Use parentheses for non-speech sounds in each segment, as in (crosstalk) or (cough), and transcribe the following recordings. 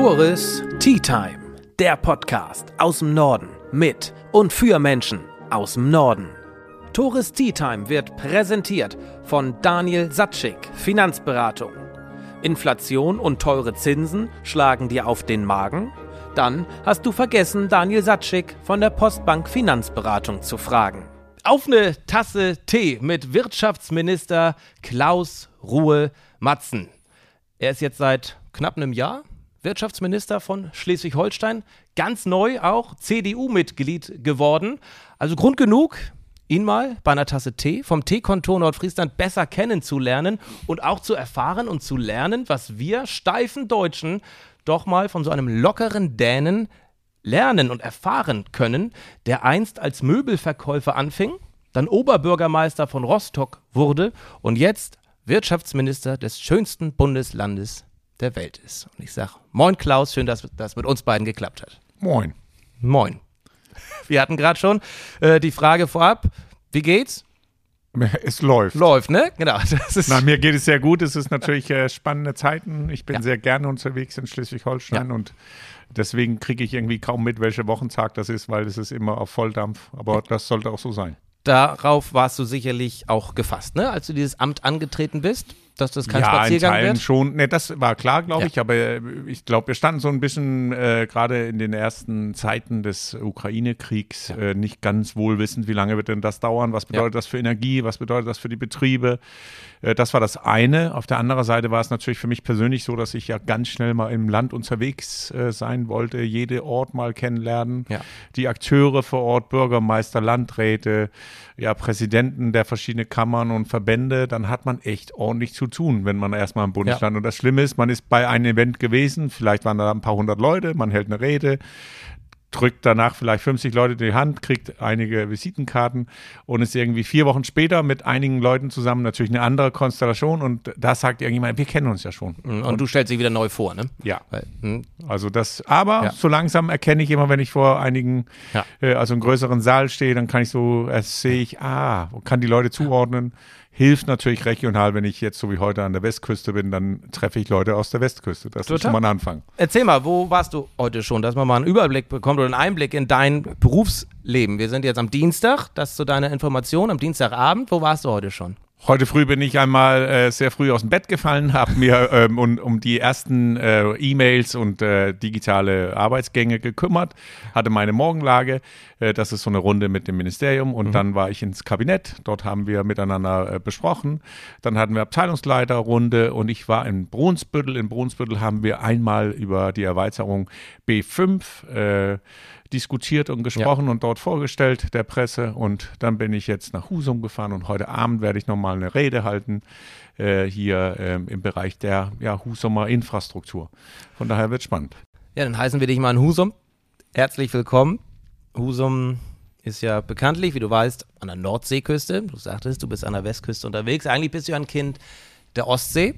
Tourist Tea Time, der Podcast aus dem Norden mit und für Menschen aus dem Norden. Tourist Tea Time wird präsentiert von Daniel Satschik, Finanzberatung. Inflation und teure Zinsen schlagen dir auf den Magen? Dann hast du vergessen, Daniel Satschik von der Postbank Finanzberatung zu fragen. Auf eine Tasse Tee mit Wirtschaftsminister Klaus Ruhe Matzen. Er ist jetzt seit knapp einem Jahr Wirtschaftsminister von Schleswig-Holstein, ganz neu auch CDU-Mitglied geworden. Also Grund genug, ihn mal bei einer Tasse Tee vom Teekontor Nordfriesland besser kennenzulernen und auch zu erfahren und zu lernen, was wir steifen Deutschen doch mal von so einem lockeren Dänen lernen und erfahren können, der einst als Möbelverkäufer anfing, dann Oberbürgermeister von Rostock wurde und jetzt Wirtschaftsminister des schönsten Bundeslandes der Welt ist. Und ich sage, moin Klaus, schön, dass das mit uns beiden geklappt hat. Moin. Moin. Wir hatten gerade schon äh, die Frage vorab, wie geht's? Es läuft. Läuft, ne? Genau. (laughs) Na, mir geht es sehr gut. Es ist natürlich äh, spannende Zeiten. Ich bin ja. sehr gerne unterwegs in Schleswig-Holstein ja. und deswegen kriege ich irgendwie kaum mit, welcher Wochentag das ist, weil es ist immer auf Volldampf. Aber das sollte auch so sein. Darauf warst du sicherlich auch gefasst, ne? Als du dieses Amt angetreten bist? Dass das kein ja, Spaziergang in Teilen wird? schon. Ne, das war klar, glaube ja. ich, aber äh, ich glaube, wir standen so ein bisschen äh, gerade in den ersten Zeiten des Ukraine-Kriegs ja. äh, nicht ganz wohlwissend, wie lange wird denn das dauern, was bedeutet ja. das für Energie, was bedeutet das für die Betriebe. Äh, das war das eine. Auf der anderen Seite war es natürlich für mich persönlich so, dass ich ja ganz schnell mal im Land unterwegs äh, sein wollte, jede Ort mal kennenlernen, die Akteure vor Ort, Bürgermeister, Landräte, ja, Präsidenten der verschiedenen Kammern und Verbände, dann hat man echt ordentlich zu tun, wenn man erstmal im Bundesland. Ja. Und das Schlimme ist, man ist bei einem Event gewesen, vielleicht waren da ein paar hundert Leute, man hält eine Rede, drückt danach vielleicht 50 Leute die Hand, kriegt einige Visitenkarten und ist irgendwie vier Wochen später mit einigen Leuten zusammen, natürlich eine andere Konstellation und da sagt irgendjemand, wir kennen uns ja schon. Und, und du stellst dich wieder neu vor, ne? Ja. Weil, hm. also das, aber ja. so langsam erkenne ich immer, wenn ich vor einigen, ja. äh, also einem größeren Saal stehe, dann kann ich so, sehe ich, ah, kann die Leute zuordnen. Ja hilft natürlich regional, wenn ich jetzt so wie heute an der Westküste bin, dann treffe ich Leute aus der Westküste. Das Total. ist schon mal ein Anfang. Erzähl mal, wo warst du heute schon, dass man mal einen Überblick bekommt oder einen Einblick in dein Berufsleben? Wir sind jetzt am Dienstag, das zu deiner Information, am Dienstagabend. Wo warst du heute schon? Heute früh bin ich einmal äh, sehr früh aus dem Bett gefallen, habe mir (laughs) ähm, um, um die ersten äh, E-Mails und äh, digitale Arbeitsgänge gekümmert, hatte meine Morgenlage. Äh, das ist so eine Runde mit dem Ministerium und mhm. dann war ich ins Kabinett. Dort haben wir miteinander äh, besprochen. Dann hatten wir Abteilungsleiterrunde und ich war in Brunsbüttel. In Brunsbüttel haben wir einmal über die Erweiterung B5 diskutiert und gesprochen ja. und dort vorgestellt der Presse. Und dann bin ich jetzt nach Husum gefahren und heute Abend werde ich nochmal eine Rede halten äh, hier ähm, im Bereich der ja, Husumer Infrastruktur. Von daher wird spannend. Ja, dann heißen wir dich mal in Husum. Herzlich willkommen. Husum ist ja bekanntlich, wie du weißt, an der Nordseeküste. Du sagtest, du bist an der Westküste unterwegs. Eigentlich bist du ein Kind der Ostsee.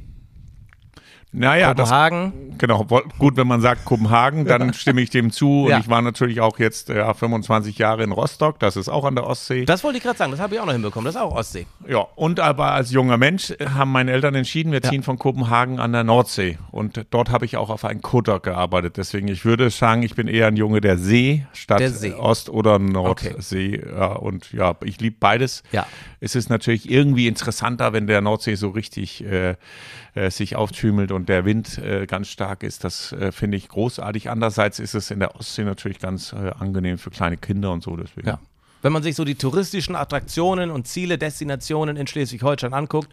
Naja, Kopenhagen. Das, genau, gut, wenn man sagt Kopenhagen, dann (laughs) stimme ich dem zu. Und ja. ich war natürlich auch jetzt ja, 25 Jahre in Rostock, das ist auch an der Ostsee. Das wollte ich gerade sagen, das habe ich auch noch hinbekommen, das ist auch Ostsee. Ja, und aber als junger Mensch haben meine Eltern entschieden, wir ziehen ja. von Kopenhagen an der Nordsee. Und dort habe ich auch auf einen Kutter gearbeitet. Deswegen, ich würde sagen, ich bin eher ein Junge der See statt der See. Ost- oder Nordsee. Okay. Und ja, ich liebe beides. Ja. Es ist natürlich irgendwie interessanter, wenn der Nordsee so richtig äh, äh, sich auftümelt und der Wind äh, ganz stark ist. Das äh, finde ich großartig. Andererseits ist es in der Ostsee natürlich ganz äh, angenehm für kleine Kinder und so. Deswegen. Ja. Wenn man sich so die touristischen Attraktionen und Ziele, Destinationen in Schleswig-Holstein anguckt,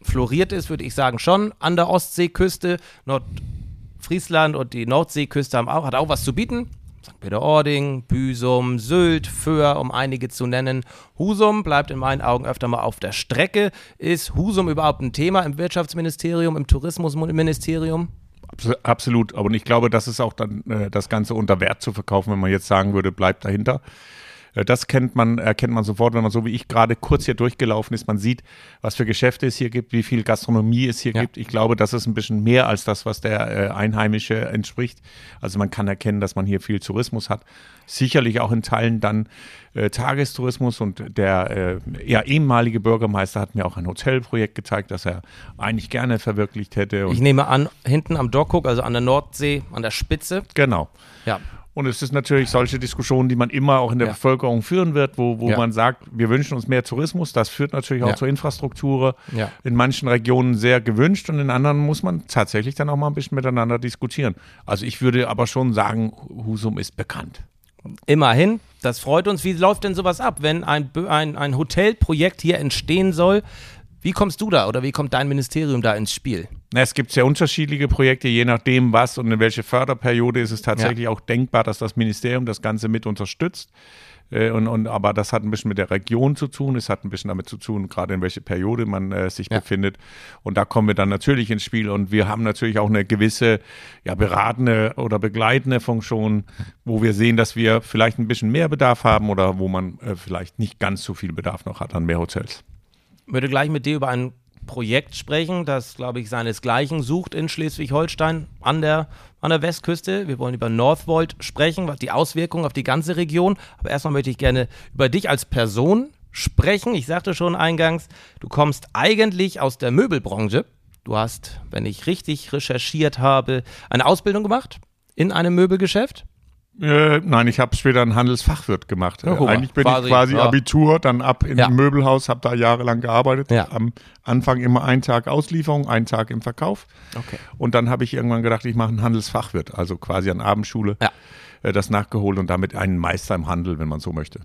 floriert es, würde ich sagen, schon an der Ostseeküste. Nordfriesland und die Nordseeküste haben auch, hat auch was zu bieten. St. Peter-Ording, Büsum, Sylt, Föhr, um einige zu nennen. Husum bleibt in meinen Augen öfter mal auf der Strecke. Ist Husum überhaupt ein Thema im Wirtschaftsministerium, im Tourismusministerium? Absolut, aber ich glaube, das ist auch dann äh, das Ganze unter Wert zu verkaufen, wenn man jetzt sagen würde, bleibt dahinter. Äh, das kennt man, erkennt man sofort, wenn man so wie ich gerade kurz hier durchgelaufen ist. Man sieht, was für Geschäfte es hier gibt, wie viel Gastronomie es hier ja. gibt. Ich glaube, das ist ein bisschen mehr als das, was der äh, Einheimische entspricht. Also man kann erkennen, dass man hier viel Tourismus hat. Sicherlich auch in Teilen dann äh, Tagestourismus und der äh, ja, ehemalige Bürgermeister hat mir auch ein Hotelprojekt gezeigt, das er eigentlich gerne verwirklicht hätte. ich nehme an, hinten am Dockhook, also an der Nordsee, an der Spitze. Genau. Ja. Und es ist natürlich solche Diskussionen, die man immer auch in der ja. Bevölkerung führen wird, wo, wo ja. man sagt, wir wünschen uns mehr Tourismus. Das führt natürlich auch ja. zur Infrastruktur. In manchen Regionen sehr gewünscht und in anderen muss man tatsächlich dann auch mal ein bisschen miteinander diskutieren. Also ich würde aber schon sagen, Husum ist bekannt. Immerhin, das freut uns. Wie läuft denn sowas ab, wenn ein, ein, ein Hotelprojekt hier entstehen soll? Wie kommst du da oder wie kommt dein Ministerium da ins Spiel? Es gibt sehr unterschiedliche Projekte, je nachdem, was und in welche Förderperiode ist es tatsächlich ja. auch denkbar, dass das Ministerium das Ganze mit unterstützt. Äh, und, und, aber das hat ein bisschen mit der Region zu tun, es hat ein bisschen damit zu tun, gerade in welche Periode man äh, sich ja. befindet. Und da kommen wir dann natürlich ins Spiel. Und wir haben natürlich auch eine gewisse ja, beratende oder begleitende Funktion, wo wir sehen, dass wir vielleicht ein bisschen mehr Bedarf haben oder wo man äh, vielleicht nicht ganz so viel Bedarf noch hat an mehr Hotels. Ich würde gleich mit dir über ein Projekt sprechen, das, glaube ich, seinesgleichen sucht in Schleswig-Holstein an der, an der Westküste. Wir wollen über Northvolt sprechen, was die Auswirkungen auf die ganze Region. Aber erstmal möchte ich gerne über dich als Person sprechen. Ich sagte schon eingangs, du kommst eigentlich aus der Möbelbranche. Du hast, wenn ich richtig recherchiert habe, eine Ausbildung gemacht in einem Möbelgeschäft. Äh, nein, ich habe später einen Handelsfachwirt gemacht. Ja, Eigentlich bin quasi, ich quasi ja. Abitur, dann ab in ja. ein Möbelhaus, habe da jahrelang gearbeitet. Ja. Am Anfang immer einen Tag Auslieferung, einen Tag im Verkauf. Okay. Und dann habe ich irgendwann gedacht, ich mache einen Handelsfachwirt, also quasi an Abendschule, äh, das nachgeholt und damit einen Meister im Handel, wenn man so möchte.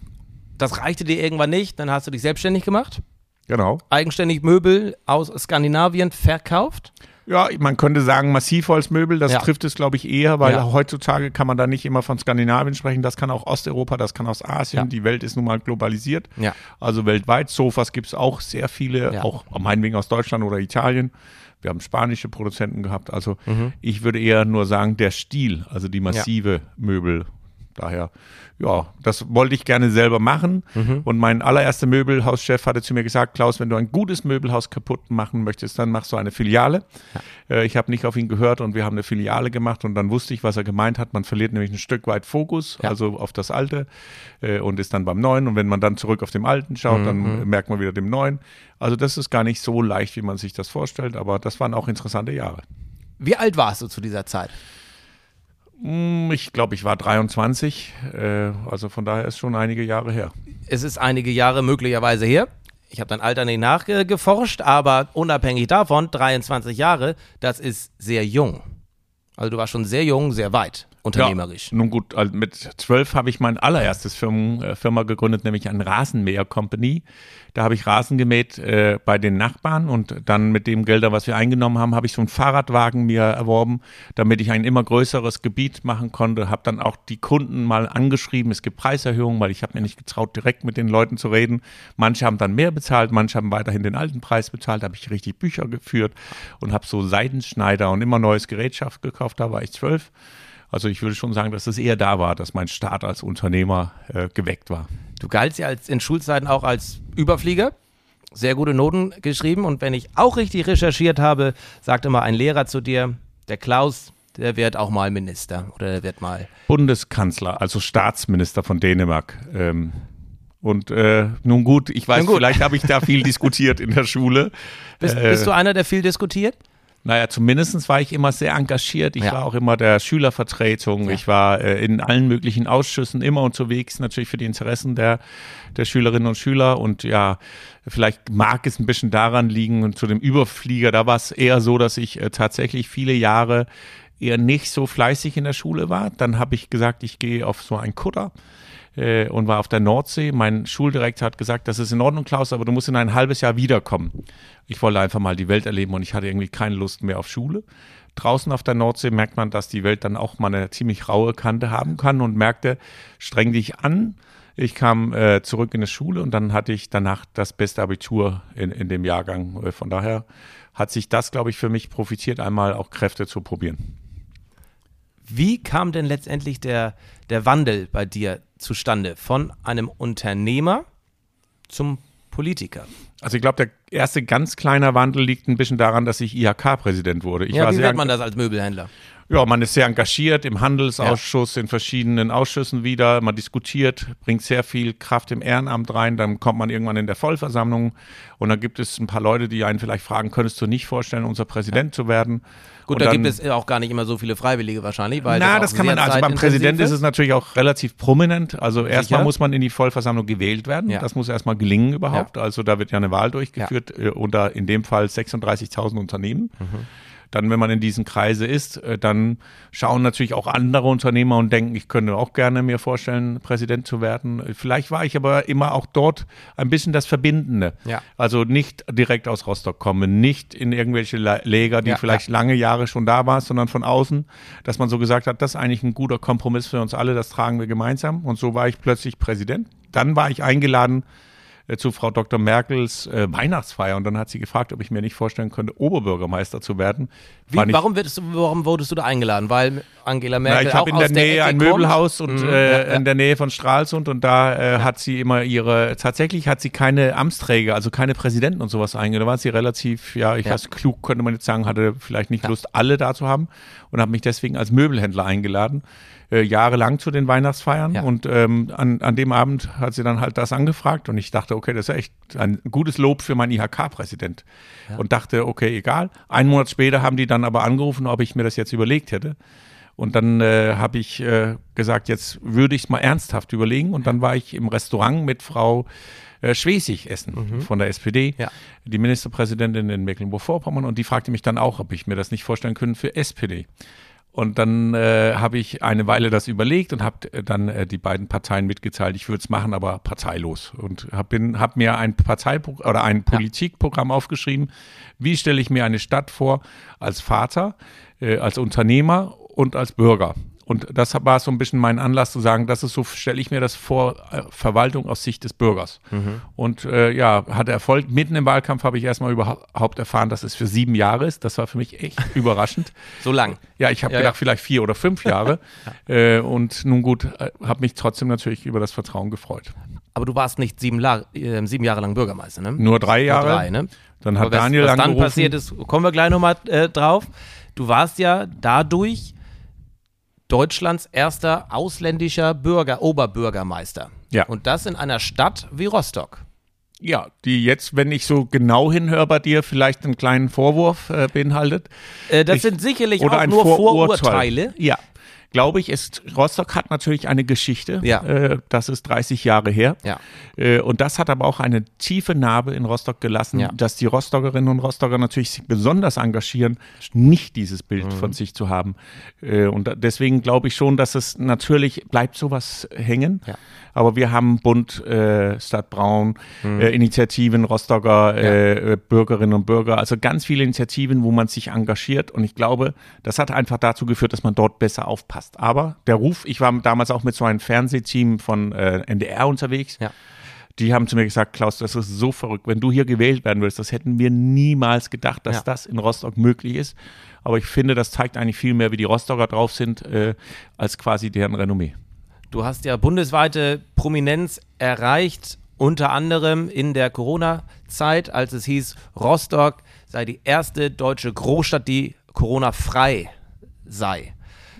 Das reichte dir irgendwann nicht, dann hast du dich selbstständig gemacht. Genau. Eigenständig Möbel aus Skandinavien verkauft. Ja, man könnte sagen Massivholzmöbel, das ja. trifft es, glaube ich, eher, weil ja. heutzutage kann man da nicht immer von Skandinavien sprechen. Das kann auch Osteuropa, das kann aus Asien. Ja. Die Welt ist nun mal globalisiert. Ja. Also weltweit. Sofas gibt es auch sehr viele, auch meinetwegen aus Deutschland oder Italien. Wir haben spanische Produzenten gehabt. Also mhm. ich würde eher nur sagen, der Stil, also die massive Möbel. Daher ja, das wollte ich gerne selber machen. Mhm. Und mein allererster Möbelhauschef hatte zu mir gesagt, Klaus, wenn du ein gutes Möbelhaus kaputt machen möchtest, dann machst du eine Filiale. Ja. Äh, ich habe nicht auf ihn gehört und wir haben eine Filiale gemacht und dann wusste ich, was er gemeint hat. Man verliert nämlich ein Stück weit Fokus, ja. also auf das Alte äh, und ist dann beim Neuen. Und wenn man dann zurück auf dem Alten schaut, mhm. dann merkt man wieder dem Neuen. Also das ist gar nicht so leicht, wie man sich das vorstellt, aber das waren auch interessante Jahre. Wie alt warst du zu dieser Zeit? Hm, ich glaube, ich war 23, äh, also von daher ist schon einige Jahre her. Es ist einige Jahre möglicherweise her. Ich habe dein Alter nicht nachgeforscht, aber unabhängig davon, 23 Jahre, das ist sehr jung. Also du warst schon sehr jung, sehr weit unternehmerisch. Ja, nun gut, also mit zwölf habe ich mein allererstes Firmen, äh, Firma gegründet, nämlich ein Rasenmäher Company. Da habe ich Rasen gemäht äh, bei den Nachbarn und dann mit dem Gelder, was wir eingenommen haben, habe ich so einen Fahrradwagen mir erworben, damit ich ein immer größeres Gebiet machen konnte. Habe dann auch die Kunden mal angeschrieben, es gibt Preiserhöhungen, weil ich habe mir nicht getraut, direkt mit den Leuten zu reden. Manche haben dann mehr bezahlt, manche haben weiterhin den alten Preis bezahlt. Habe ich richtig Bücher geführt und habe so Seidenschneider und immer neues Gerätschaft gekauft. Da war ich zwölf. Also ich würde schon sagen, dass es eher da war, dass mein Start als Unternehmer äh, geweckt war. Du galtst ja als, in Schulzeiten auch als Überflieger. Sehr gute Noten geschrieben. Und wenn ich auch richtig recherchiert habe, sagt immer ein Lehrer zu dir, der Klaus, der wird auch mal Minister oder der wird mal. Bundeskanzler, also Staatsminister von Dänemark. Ähm, und äh, nun gut, ich weiß, gut. vielleicht habe ich da viel (laughs) diskutiert in der Schule. Bist, äh, bist, du einer, der viel diskutiert? Naja, zumindest war ich immer sehr engagiert. Ich ja. war auch immer der Schülervertretung. Ja. Ich war äh, in allen möglichen Ausschüssen immer unterwegs, natürlich für die Interessen der, der Schülerinnen und Schüler. Und ja, vielleicht mag es ein bisschen daran liegen und zu dem Überflieger, da war es eher so, dass ich äh, tatsächlich viele Jahre eher nicht so fleißig in der Schule war. Dann habe ich gesagt, ich gehe auf so einen Kutter äh, und war auf der Nordsee. Mein Schuldirektor hat gesagt, das ist in Ordnung, Klaus, aber du musst in ein halbes Jahr wiederkommen. Ich wollte einfach mal die Welt erleben und ich hatte irgendwie keine Lust mehr auf Schule. Draußen auf der Nordsee merkt man, dass die Welt dann auch mal eine ziemlich raue Kante haben kann und merkte, streng dich an. Ich kam äh, zurück in die Schule und dann hatte ich danach das beste Abitur in, in dem Jahrgang. Äh, von daher hat sich das, glaube ich, für mich profitiert, einmal auch Kräfte zu probieren. Wie kam denn letztendlich der, der Wandel bei dir zustande von einem Unternehmer zum Politiker? Also ich glaube, der erste ganz kleine Wandel liegt ein bisschen daran, dass ich IHK-Präsident wurde. Ich ja, wie wird man das als Möbelhändler? Ja, man ist sehr engagiert im Handelsausschuss, ja. in verschiedenen Ausschüssen wieder. Man diskutiert, bringt sehr viel Kraft im Ehrenamt rein. Dann kommt man irgendwann in der Vollversammlung und dann gibt es ein paar Leute, die einen vielleicht fragen, könntest du nicht vorstellen, unser Präsident ja. zu werden? Gut, und da dann, gibt es auch gar nicht immer so viele Freiwillige wahrscheinlich. Weil na, das, das kann man, also beim Präsident ist es natürlich auch relativ prominent. Also erstmal muss man in die Vollversammlung gewählt werden. Ja. Das muss erstmal gelingen überhaupt. Also da wird ja eine Wahl durchgeführt. Äh, unter in dem Fall 36.000 Unternehmen. Mhm dann, wenn man in diesen Kreise ist, äh, dann schauen natürlich auch andere Unternehmer und denken, ich könnte auch gerne mir vorstellen, Präsident zu werden. Vielleicht war ich aber immer auch dort ein bisschen das Verbindende. Ja. Also nicht direkt aus Rostock kommen, nicht in irgendwelche Läger, die ja, vielleicht ja. lange Jahre schon da waren, sondern von außen, dass man so gesagt hat, das ist eigentlich ein guter Kompromiss für uns alle, das tragen wir gemeinsam. Und so war ich plötzlich Präsident. Dann war ich eingeladen, zu Frau Dr. Merkels äh, Weihnachtsfeier und dann hat sie gefragt, ob ich mir nicht vorstellen könnte, Oberbürgermeister zu werden. Wie, warum, du, warum wurdest du da eingeladen? Weil Angela Merkel Na, ich habe in der Nähe der ein Möbelhaus und mhm, äh, ja, ja. in der Nähe von Stralsund und da äh, hat sie immer ihre, tatsächlich hat sie keine Amtsträger, also keine Präsidenten und sowas eingeladen. Da war sie relativ, ja, ich ja. weiß, klug könnte man jetzt sagen, hatte vielleicht nicht Lust, alle da zu haben und habe mich deswegen als Möbelhändler eingeladen äh, jahrelang zu den Weihnachtsfeiern. Ja. Und ähm, an, an dem Abend hat sie dann halt das angefragt und ich dachte, okay, das ist echt ein gutes Lob für meinen IHK-Präsident. Ja. Und dachte, okay, egal. Einen Monat später haben die dann aber angerufen, ob ich mir das jetzt überlegt hätte. Und dann äh, habe ich äh, gesagt, jetzt würde ich es mal ernsthaft überlegen. Und dann war ich im Restaurant mit Frau äh, Schwesig essen mhm. von der SPD, ja. die Ministerpräsidentin in Mecklenburg-Vorpommern. Und die fragte mich dann auch, ob ich mir das nicht vorstellen könnte für SPD. Und dann äh, habe ich eine Weile das überlegt und habe äh, dann äh, die beiden Parteien mitgeteilt, ich würde es machen, aber parteilos. Und habe hab mir ein Parteiprogramm oder ein Politikprogramm aufgeschrieben. Wie stelle ich mir eine Stadt vor als Vater, äh, als Unternehmer und als Bürger? Und das war so ein bisschen mein Anlass zu sagen, das ist so, stelle ich mir das vor, äh, Verwaltung aus Sicht des Bürgers. Mhm. Und äh, ja, hatte Erfolg. Mitten im Wahlkampf habe ich erstmal überhaupt erfahren, dass es für sieben Jahre ist. Das war für mich echt (laughs) überraschend. So lang? Ja, ich habe ja, gedacht, ja. vielleicht vier oder fünf Jahre. (laughs) äh, und nun gut, äh, habe mich trotzdem natürlich über das Vertrauen gefreut. Aber du warst nicht sieben, äh, sieben Jahre lang Bürgermeister, ne? Nur drei Jahre. Nur drei, ne? Dann hat was, Daniel was dann passiert ist, kommen wir gleich nochmal äh, drauf. Du warst ja dadurch Deutschlands erster ausländischer Bürger, Oberbürgermeister. Ja. Und das in einer Stadt wie Rostock. Ja, die jetzt, wenn ich so genau hinhöre bei dir, vielleicht einen kleinen Vorwurf äh, beinhaltet. Äh, das ich, sind sicherlich auch nur Vorurteile. Ja, glaube ich, ist, Rostock hat natürlich eine Geschichte. Ja. Äh, das ist 30 Jahre her. Ja. Äh, und das hat aber auch eine tiefe Narbe in Rostock gelassen, ja. dass die Rostockerinnen und Rostocker natürlich sich besonders engagieren, nicht dieses Bild mhm. von sich zu haben. Äh, und deswegen glaube ich schon, dass es natürlich bleibt sowas hängen. Ja. Aber wir haben Bund, äh, Stadt Braun, mhm. äh, Initiativen, Rostocker äh, Bürgerinnen und Bürger, also ganz viele Initiativen, wo man sich engagiert. Und ich glaube, das hat einfach dazu geführt, dass man dort besser aufpasst. Aber der Ruf, ich war damals auch mit so einem Fernsehteam von äh, NDR unterwegs. Ja die haben zu mir gesagt, Klaus, das ist so verrückt. Wenn du hier gewählt werden willst, das hätten wir niemals gedacht, dass ja. das in Rostock möglich ist. Aber ich finde, das zeigt eigentlich viel mehr, wie die Rostocker drauf sind, äh, als quasi deren Renommee. Du hast ja bundesweite Prominenz erreicht, unter anderem in der Corona-Zeit, als es hieß, Rostock sei die erste deutsche Großstadt, die Corona-frei sei.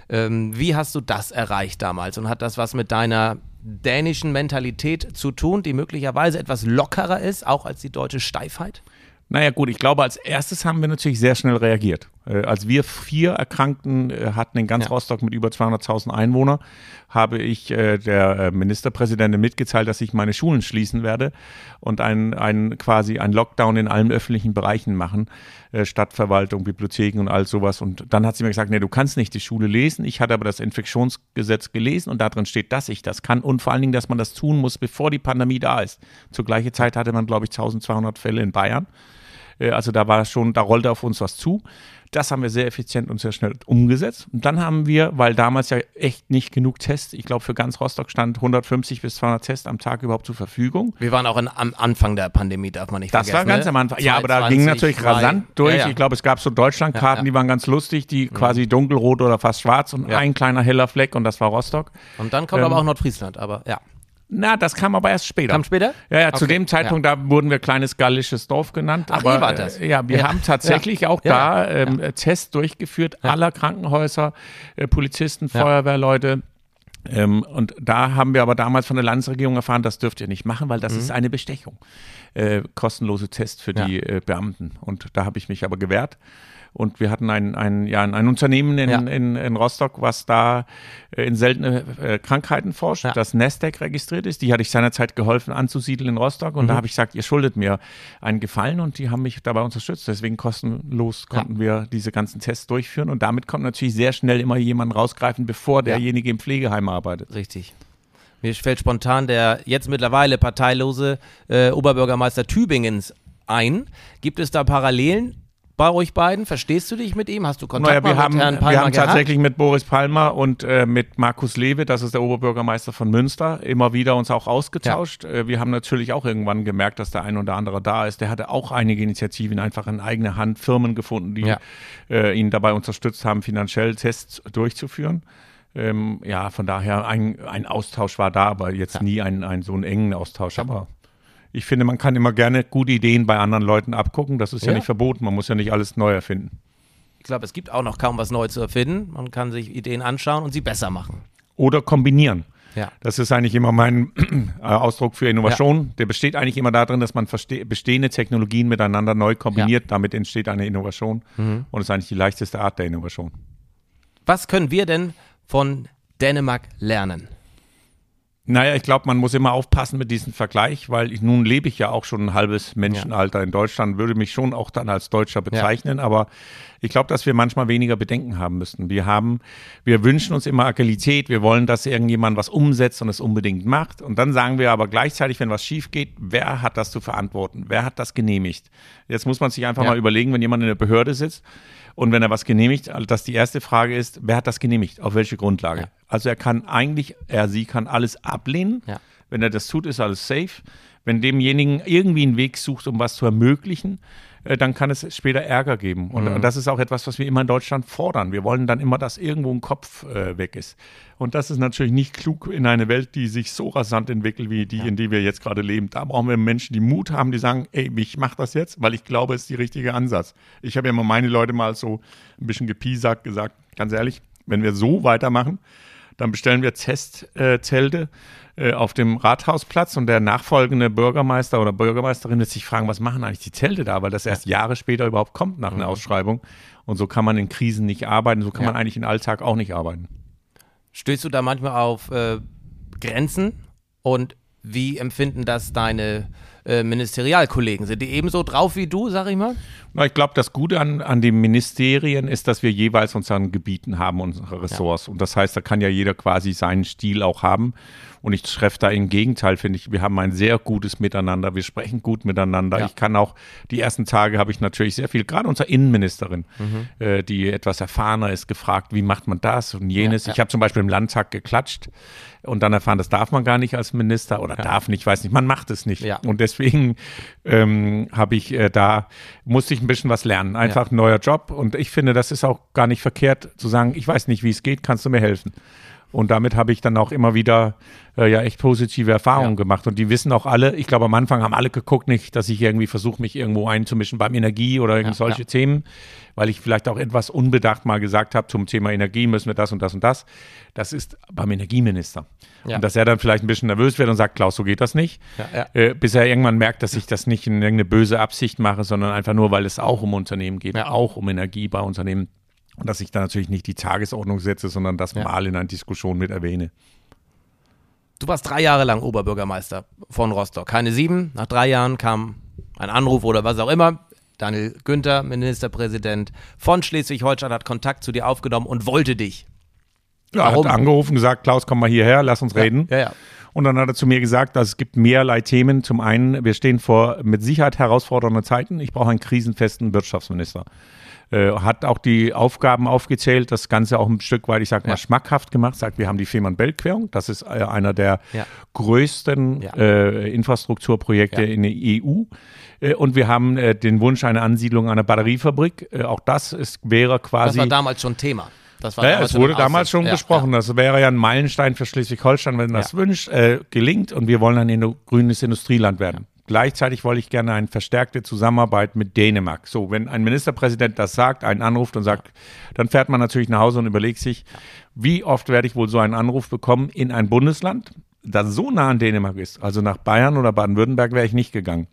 Ähm, wie hast du das erreicht damals und hat das was mit deiner dänischen Mentalität zu tun, die möglicherweise etwas lockerer ist, auch als die deutsche Steifheit? Naja gut, ich glaube, als erstes haben wir natürlich sehr schnell reagiert. Äh, als wir vier Erkrankten äh, hatten in ganz ja. Rostock mit über 200.000 Einwohnern, habe ich äh, der Ministerpräsidentin mitgeteilt, dass ich meine Schulen schließen werde und ein, ein quasi ein Lockdown in allen öffentlichen Bereichen machen, äh, Stadtverwaltung, Bibliotheken und all sowas. Und dann hat sie mir gesagt, nee, du kannst nicht die Schule lesen. Ich hatte aber das Infektionsgesetz gelesen und darin steht, dass ich das kann und vor allen Dingen, dass man das tun muss, bevor die Pandemie da ist. Zur gleichen Zeit hatte man, glaube ich, 1200 Fälle in Bayern. Äh, also da war schon, da rollte auf uns was zu. Das haben wir sehr effizient und sehr schnell umgesetzt. Und dann haben wir, weil damals ja echt nicht genug Tests, ich glaube für ganz Rostock stand 150 bis 200 Tests am Tag überhaupt zur Verfügung. Wir waren auch in, am Anfang der Pandemie, darf man nicht das vergessen. Das war ganz ne? am Anfang. Ja, aber da ging natürlich rasant durch. Ja, ja. Ich glaube, es gab so Deutschlandkarten, ja, die waren ganz lustig, die mhm. quasi dunkelrot oder fast schwarz und ein kleiner heller Fleck und das war Rostock. Und dann kommt ähm, aber auch Nordfriesland, aber ja. Na, das kam aber erst später. Kam später? Ja, ja, okay. zu dem Zeitpunkt, ja. da wurden wir kleines gallisches Dorf genannt. Ach, aber, wart das? Äh, ja, wir ja. haben tatsächlich ja. auch da ähm, Tests durchgeführt, aller Krankenhäuser, äh, Polizisten, Feuerwehrleute. Ähm, und da haben wir aber damals von der Landesregierung erfahren, das dürft ihr nicht machen, weil das mhm. ist eine Bestechung. Äh, kostenlose Test für die äh, Beamten. Und da habe ich mich aber gewehrt. Und wir hatten ein, ein, ja, ein Unternehmen in, ja. in, in Rostock, was da äh, in seltene äh, Krankheiten forscht, ja. das Nasdaq registriert ist. Die hatte ich seinerzeit geholfen anzusiedeln in Rostock. Und mhm. da habe ich gesagt, ihr schuldet mir einen Gefallen und die haben mich dabei unterstützt. Deswegen kostenlos konnten ja. wir diese ganzen Tests durchführen. Und damit konnte natürlich sehr schnell immer jemand rausgreifen, bevor derjenige im Pflegeheim arbeitet. Richtig. Mir fällt spontan der jetzt mittlerweile parteilose äh, Oberbürgermeister Tübingens ein. Gibt es da Parallelen? Bei euch beiden? Verstehst du dich mit ihm? Hast du Kontakt naja, wir haben, mit Herrn Palmer Wir haben gehabt? tatsächlich mit Boris Palmer und äh, mit Markus Lewe, das ist der Oberbürgermeister von Münster, immer wieder uns auch ausgetauscht. Ja. Äh, wir haben natürlich auch irgendwann gemerkt, dass der ein oder andere da ist. Der hatte auch einige Initiativen einfach in eigener Hand, Firmen gefunden, die ja. äh, ihn dabei unterstützt haben, finanziell Tests durchzuführen. Ähm, ja, von daher ein, ein Austausch war da, aber jetzt ja. nie ein, ein so einen engen Austausch. Aber ich finde, man kann immer gerne gute Ideen bei anderen Leuten abgucken. Das ist ja, ja nicht verboten. Man muss ja nicht alles neu erfinden. Ich glaube, es gibt auch noch kaum was neu zu erfinden. Man kann sich Ideen anschauen und sie besser machen. Oder kombinieren. Ja. Das ist eigentlich immer mein (clears throat) äh, Ausdruck für Innovation. Ja. Der besteht eigentlich immer darin, dass man bestehende Technologien miteinander neu kombiniert. Ja. Damit entsteht eine Innovation. Mhm. Und ist eigentlich die leichteste Art der Innovation. Was können wir denn von Dänemark lernen? Naja, ich glaube, man muss immer aufpassen mit diesem Vergleich, weil ich, nun lebe ich ja auch schon ein halbes Menschenalter ja. in Deutschland, würde mich schon auch dann als Deutscher bezeichnen, ja. aber ich glaube, dass wir manchmal weniger Bedenken haben müssten. Wir haben, wir wünschen uns immer Agilität, wir wollen, dass irgendjemand was umsetzt und es unbedingt macht. Und dann sagen wir aber gleichzeitig, wenn was schief geht, wer hat das zu verantworten? Wer hat das genehmigt? Jetzt muss man sich einfach ja. mal überlegen, wenn jemand in der Behörde sitzt, und wenn er was genehmigt, also dass die erste Frage ist, wer hat das genehmigt? Auf welche Grundlage? Ja. Also er kann eigentlich, er, sie kann alles ablehnen. Ja. Wenn er das tut, ist alles safe. Wenn demjenigen irgendwie einen Weg sucht, um was zu ermöglichen, dann kann es später Ärger geben. Und, mhm. und, das ist auch etwas, was wir immer in Deutschland fordern. Wir wollen dann immer, dass irgendwo ein Kopf äh, weg ist. Und das ist natürlich nicht klug in einer Welt, die sich so rasant entwickelt wie die, ja. in der wir jetzt gerade leben. Da brauchen wir Menschen, die Mut haben, die sagen, ey, ich mache das jetzt, weil ich glaube, es ist der richtige Ansatz. Ich habe ja immer meine Leute mal so ein bisschen gepiesackt gesagt, ganz ehrlich, wenn wir so weitermachen, dann bestellen wir Testzelte äh, auf dem Rathausplatz und der nachfolgende Bürgermeister oder Bürgermeisterin wird sich fragen, was machen eigentlich die Zelte da, weil das erst Jahre später überhaupt kommt nach einer mhm. Ausschreibung. Und so kann man in Krisen nicht arbeiten, so kann ja. man eigentlich im Alltag auch nicht arbeiten. Stößt du da manchmal auf äh, Grenzen und wie empfinden das deine äh, Ministerialkollegen? Sind die ebenso drauf wie du, sag ich mal? Na, ich glaube, das Gute an, an den Ministerien ist, dass wir jeweils unseren Gebieten haben, unsere Ressorts. Ja. Und das heißt, da kann ja jeder quasi seinen Stil auch haben. Und ich treffe da im Gegenteil, finde ich, wir haben ein sehr gutes Miteinander, wir sprechen gut miteinander. Ja. Ich kann auch, die ersten Tage habe ich natürlich sehr viel, gerade unsere Innenministerin, mhm. äh, die etwas erfahrener ist, gefragt, wie macht man das und jenes. Ja. Ich habe zum Beispiel im Landtag geklatscht und dann erfahren, das darf man gar nicht als Minister oder darf nicht, weiß nicht, man macht es nicht. Und deswegen ähm, habe ich äh, da, musste ich ein bisschen was lernen. Einfach ein neuer Job und ich finde, das ist auch gar nicht verkehrt zu sagen, ich weiß nicht, wie es geht, kannst du mir helfen? Und damit habe ich dann auch immer wieder äh, ja echt positive Erfahrungen ja. gemacht. Und die wissen auch alle, ich glaube, am Anfang haben alle geguckt nicht, dass ich irgendwie versuche, mich irgendwo einzumischen beim Energie oder irgend ja, solche ja. Themen, weil ich vielleicht auch etwas unbedacht mal gesagt habe zum Thema Energie müssen wir das und das und das. Das ist beim Energieminister. Und dass er dann vielleicht ein bisschen nervös wird und sagt, Klaus, so geht das nicht. Äh, bis er irgendwann merkt, dass ich das nicht in irgendeine böse Absicht mache, sondern einfach nur, weil es auch um Unternehmen geht, auch um Energie bei Unternehmen. Und dass ich da natürlich nicht die Tagesordnung setze, sondern das ja. mal in einer Diskussion mit erwähne. Du warst drei Jahre lang Oberbürgermeister von Rostock. Keine sieben. Nach drei Jahren kam ein Anruf oder was auch immer. Daniel Günther, Ministerpräsident von Schleswig-Holstein, hat Kontakt zu dir aufgenommen und wollte dich. Ja, Warum? hat angerufen, gesagt, Klaus, komm mal hierher, lass uns ja, reden. Ja, ja. Und dann hat er zu mir gesagt, dass es gibt mehrerlei Themen. Zum einen, wir stehen vor mit Sicherheit herausfordernden Zeiten. Ich brauche einen krisenfesten Wirtschaftsminister. Äh, hat auch die Aufgaben aufgezählt, das Ganze auch ein Stück weit, ich sag mal, ja. schmackhaft gemacht. Sagt, wir haben die Fehmarn-Belt-Querung. Das ist äh, einer der ja. größten ja. Äh, Infrastrukturprojekte in der EU. Äh, und wir haben äh, den Wunsch einer Ansiedlung einer Batteriefabrik. Äh, auch das ist, wäre quasi. Das war damals schon Thema. Das war ja, es wurde damals schon ja, besprochen. Ja. Das wäre ja ein Meilenstein für Schleswig-Holstein, wenn das ja. wünscht, äh, gelingt. Und wir wollen ein grünes Industrieland werden. Gleichzeitig wollte ich gerne eine verstärkte Zusammenarbeit mit Dänemark. So, wenn ein Ministerpräsident das sagt, einen anruft und sagt, dann fährt man natürlich nach Hause und überlegt sich, wie oft werde ich wohl so einen Anruf bekommen in ein Bundesland, das so nah an Dänemark ist. Also nach Bayern oder Baden-Württemberg wäre ich nicht gegangen.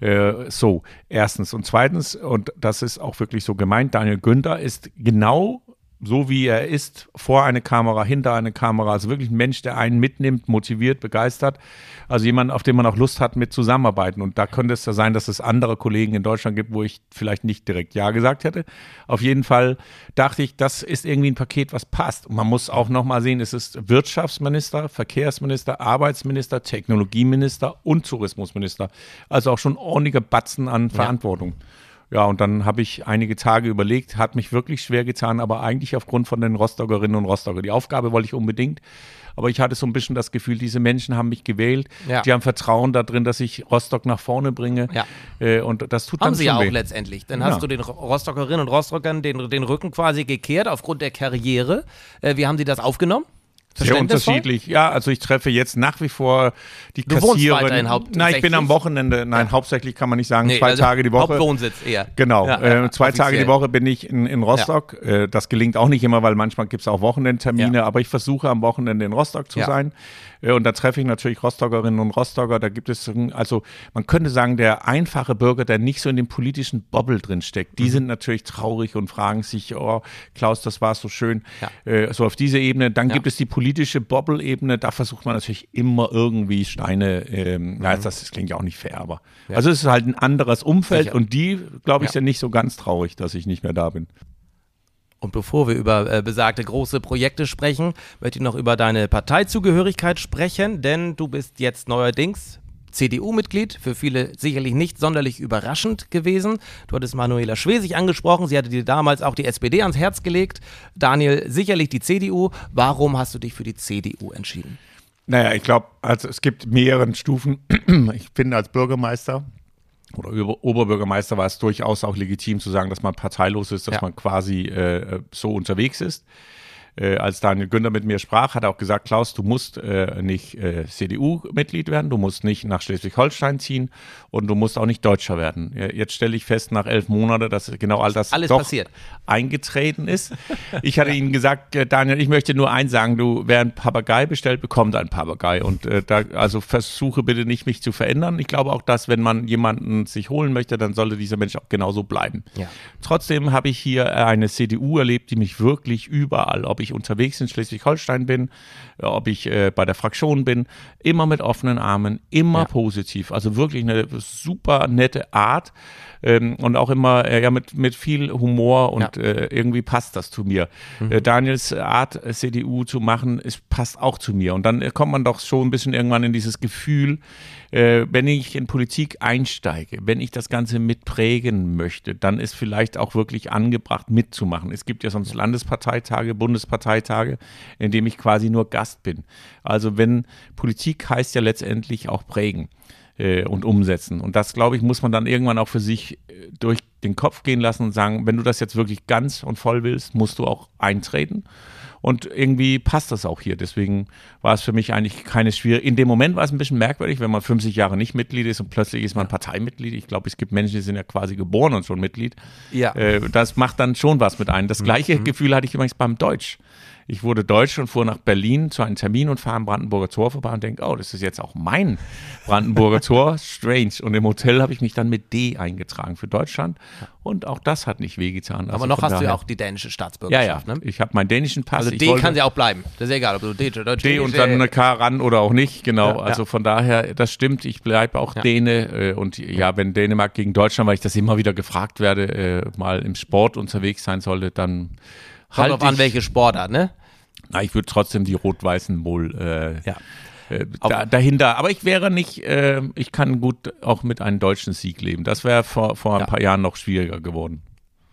Äh, so, erstens. Und zweitens, und das ist auch wirklich so gemeint, Daniel Günther ist genau so wie er ist, vor eine Kamera, hinter eine Kamera. Also wirklich ein Mensch, der einen mitnimmt, motiviert, begeistert. Also jemand, auf den man auch Lust hat, mit zusammenarbeiten. Und da könnte es ja sein, dass es andere Kollegen in Deutschland gibt, wo ich vielleicht nicht direkt Ja gesagt hätte. Auf jeden Fall dachte ich, das ist irgendwie ein Paket, was passt. Und man muss auch nochmal sehen, es ist Wirtschaftsminister, Verkehrsminister, Arbeitsminister, Technologieminister und Tourismusminister. Also auch schon ordentliche Batzen an Verantwortung. Ja. Ja, und dann habe ich einige Tage überlegt, hat mich wirklich schwer getan, aber eigentlich aufgrund von den Rostockerinnen und Rostocker. Die Aufgabe wollte ich unbedingt, aber ich hatte so ein bisschen das Gefühl, diese Menschen haben mich gewählt, ja. die haben Vertrauen darin, dass ich Rostock nach vorne bringe. Ja. Äh, und das tut haben dann sie ja auch weh. letztendlich. Dann ja. hast du den Rostockerinnen und Rostockern den, den Rücken quasi gekehrt aufgrund der Karriere. Äh, wie haben sie das aufgenommen? Sehr unterschiedlich. Ja, also ich treffe jetzt nach wie vor die du Kassiererin. Nein, ich bin am Wochenende. Nein, ja. hauptsächlich kann man nicht sagen. Nee, zwei also Tage die Woche. Hauptwohnsitz eher. Genau. Ja, ja, äh, zwei offiziell. Tage die Woche bin ich in, in Rostock. Äh, das gelingt auch nicht immer, weil manchmal gibt es auch Wochenendtermine. Aber ich versuche am Wochenende in Rostock zu sein. Äh, und da treffe ich natürlich Rostockerinnen und Rostocker. Da gibt es, also man könnte sagen, der einfache Bürger, der nicht so in dem politischen Bobble drin steckt, die mhm. sind natürlich traurig und fragen sich, oh, Klaus, das war so schön. Ja. Äh, so auf diese Ebene. Dann ja. gibt es die politische Bobble-Ebene. Da versucht man natürlich immer irgendwie Steine, ähm, mhm. ja, das, das, klingt ja auch nicht fair, aber. Ja. Also es ist halt ein anderes Umfeld Sicher. und die, glaube ich, sind nicht so ganz traurig, dass ich nicht mehr da bin. Und bevor wir über äh, besagte große Projekte sprechen, möchte ich noch über deine Parteizugehörigkeit sprechen, denn du bist jetzt neuerdings CDU-Mitglied, für viele sicherlich nicht sonderlich überraschend gewesen. Du hattest Manuela Schwesig angesprochen, sie hatte dir damals auch die SPD ans Herz gelegt. Daniel, sicherlich die CDU. Warum hast du dich für die CDU entschieden? Naja, ich glaube, also es gibt mehrere Stufen. (clears throat) Ich finde als Bürgermeister oder Oberbürgermeister war es durchaus auch legitim zu sagen, dass man parteilos ist, dass ja. man quasi äh, so unterwegs ist äh, als Daniel Günther mit mir sprach, hat er auch gesagt, Klaus, du musst äh, nicht äh, CDU-Mitglied werden, du musst nicht nach Schleswig-Holstein ziehen und du musst auch nicht Deutscher werden. Jetzt stelle ich fest, nach elf Monaten, dass genau all das Alles doch passiert. eingetreten ist. Ich hatte ihm gesagt, äh, Daniel, ich möchte nur eins sagen, du, wer ein Papagei bestellt, bekommt ein Papagei. Und äh, da, also versuche bitte nicht, mich zu verändern. Ich glaube auch, dass wenn man jemanden sich holen möchte, dann sollte dieser Mensch auch genauso bleiben. Ja. Trotzdem habe ich hier eine CDU erlebt, die mich wirklich überall, ob ich ich unterwegs in Schleswig-Holstein bin, äh, ob ich äh, bei der Fraktion bin, immer mit offenen Armen, immer ja. positiv. Also wirklich eine super nette Art ähm, und auch immer äh, ja mit, mit viel Humor und ja. äh, irgendwie passt das zu mir. Mhm. Äh, Daniels Art, äh, CDU zu machen, ist, passt auch zu mir. Und dann äh, kommt man doch schon ein bisschen irgendwann in dieses Gefühl, äh, wenn ich in Politik einsteige, wenn ich das Ganze mitprägen möchte, dann ist vielleicht auch wirklich angebracht, mitzumachen. Es gibt ja sonst Landesparteitage, Bundesparteitage, in dem ich quasi nur Gast bin. Also wenn Politik heißt ja letztendlich auch prägen äh, und umsetzen. Und das, glaube ich, muss man dann irgendwann auch für sich äh, durch den Kopf gehen lassen und sagen, wenn du das jetzt wirklich ganz und voll willst, musst du auch eintreten. Und irgendwie passt das auch hier. Deswegen war es für mich eigentlich keine schwierige. In dem Moment war es ein bisschen merkwürdig, wenn man 50 Jahre nicht Mitglied ist und plötzlich ist man Parteimitglied. Ich glaube, es gibt Menschen, die sind ja quasi geboren und schon Mitglied. Ja. Äh, das macht dann schon was mit einem. Das gleiche mhm. Gefühl hatte ich übrigens beim Deutsch. Ich wurde Deutsch und fuhr nach Berlin zu einem Termin und fahre am Brandenburger Tor vorbei und denke, oh, das ist jetzt auch mein Brandenburger Tor. (laughs) Strange. Und im Hotel habe ich mich dann mit D eingetragen für Deutschland. Und auch das hat nicht wehgetan. Also Aber noch hast daher, du ja auch die dänische Staatsbürgerschaft. Ja, ja. Ne? Ich habe meinen dänischen Pass. Also D kann ja auch bleiben. Das ist egal, ob du D oder Deutsch D und dann eine K ran oder auch nicht. Genau. Ja, also von daher, das stimmt. Ich bleibe auch Däne. Äh, und ja, wenn Dänemark gegen Deutschland, weil ich das immer wieder gefragt werde, äh, mal im Sport unterwegs sein sollte, dann Kommt halt an, welche Sportart, ne? Na, ich würde trotzdem die Rot-Weißen wohl äh, ja. äh, da, dahinter. Aber ich wäre nicht, äh, ich kann gut auch mit einem deutschen Sieg leben. Das wäre vor, vor ein ja. paar Jahren noch schwieriger geworden.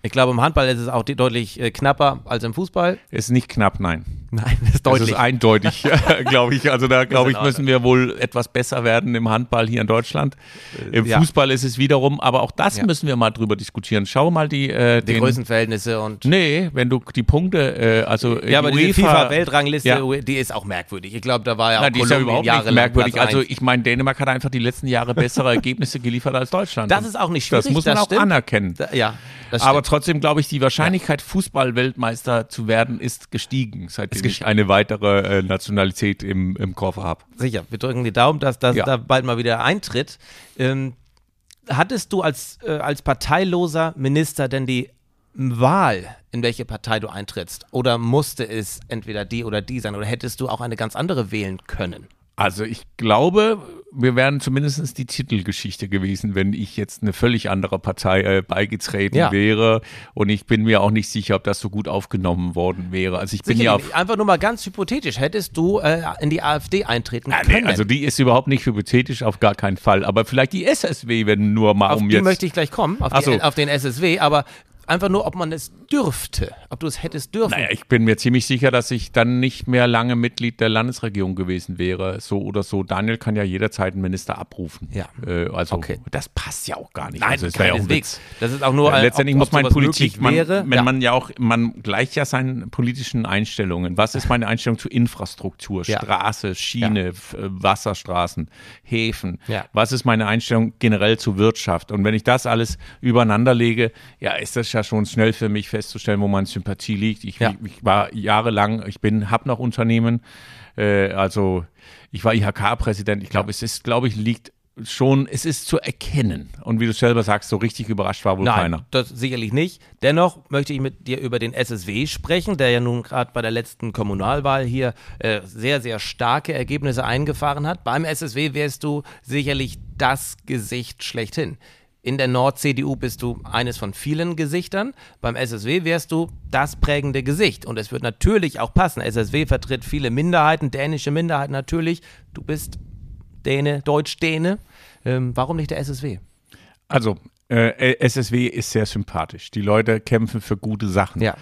Ich glaube, im Handball ist es auch deutlich äh, knapper als im Fußball. Ist nicht knapp, nein. Nein, das ist deutlich. Das ist eindeutig, (laughs) glaube ich. Also da, glaube ich, müssen wir wohl etwas besser werden im Handball hier in Deutschland. Äh, Im ja. Fußball ist es wiederum, aber auch das ja. müssen wir mal drüber diskutieren. Schau mal die äh, Die den, Größenverhältnisse und Nee, wenn du die Punkte, äh, also Ja, aber die FIFA-Weltrangliste, ja. die ist auch merkwürdig. Ich glaube, da war ja auch Na, die ist ja überhaupt nicht merkwürdig. Also ich meine, Dänemark hat einfach die letzten Jahre bessere (laughs) Ergebnisse geliefert als Deutschland. Das ist auch nicht schwierig. Das muss man das auch stimmt. anerkennen. Da, ja. Aber trotzdem glaube ich, die Wahrscheinlichkeit, ja. Fußball-Weltmeister zu werden, ist gestiegen, seitdem ich eine weitere äh, Nationalität im, im Koffer habe. Sicher, wir drücken die Daumen, dass das ja. da bald mal wieder eintritt. Ähm, hattest du als, äh, als parteiloser Minister denn die Wahl, in welche Partei du eintrittst? Oder musste es entweder die oder die sein? Oder hättest du auch eine ganz andere wählen können? Also ich glaube, wir wären zumindest die Titelgeschichte gewesen, wenn ich jetzt eine völlig andere Partei äh, beigetreten ja. wäre. Und ich bin mir auch nicht sicher, ob das so gut aufgenommen worden wäre. Also ich bin ja einfach nur mal ganz hypothetisch. Hättest du äh, in die AfD eintreten ja, können? Nee, also die ist überhaupt nicht hypothetisch, auf gar keinen Fall. Aber vielleicht die SSW, wenn nur mal auf um die jetzt. möchte ich gleich kommen, auf, die, so. auf den SSW. Aber Einfach nur, ob man es dürfte, ob du es hättest dürfen. Naja, ich bin mir ziemlich sicher, dass ich dann nicht mehr lange Mitglied der Landesregierung gewesen wäre, so oder so. Daniel kann ja jederzeit einen Minister abrufen. Ja. Äh, also okay. das passt ja auch gar nicht. Nein, also, das, ja auch das ist auch nur ja, letztendlich ob, muss man Politik, man, wenn ja. man ja auch, man gleicht ja seinen politischen Einstellungen. Was ist meine Einstellung zu Infrastruktur, ja. Straße, Schiene, Wasserstraßen, Häfen? Was ist meine Einstellung generell zu Wirtschaft? Und wenn ich das alles übereinander lege, ja, ist das ja schon schnell für mich festzustellen, wo meine Sympathie liegt. Ich, ja. ich, war jahrelang, ich bin, habe noch Unternehmen, äh, also ich war IHK-Präsident. Ich glaube, ja. es ist, glaube ich, liegt schon, es ist zu erkennen. Und wie du selber sagst, so richtig überrascht war wohl Nein, keiner. Das sicherlich nicht. Dennoch möchte ich mit dir über den SSW sprechen, der ja nun gerade bei der letzten Kommunalwahl hier äh, sehr, sehr starke Ergebnisse eingefahren hat. Beim SSW wärst du sicherlich das Gesicht schlechthin. In der Nord-CDU bist du eines von vielen Gesichtern. Beim SSW wärst du das prägende Gesicht. Und es wird natürlich auch passen. SSW vertritt viele Minderheiten, dänische Minderheiten natürlich. Du bist Däne, Deutsch-Däne. Ähm, warum nicht der SSW? Also, äh, SSW ist sehr sympathisch. Die Leute kämpfen für gute Sachen. Ja.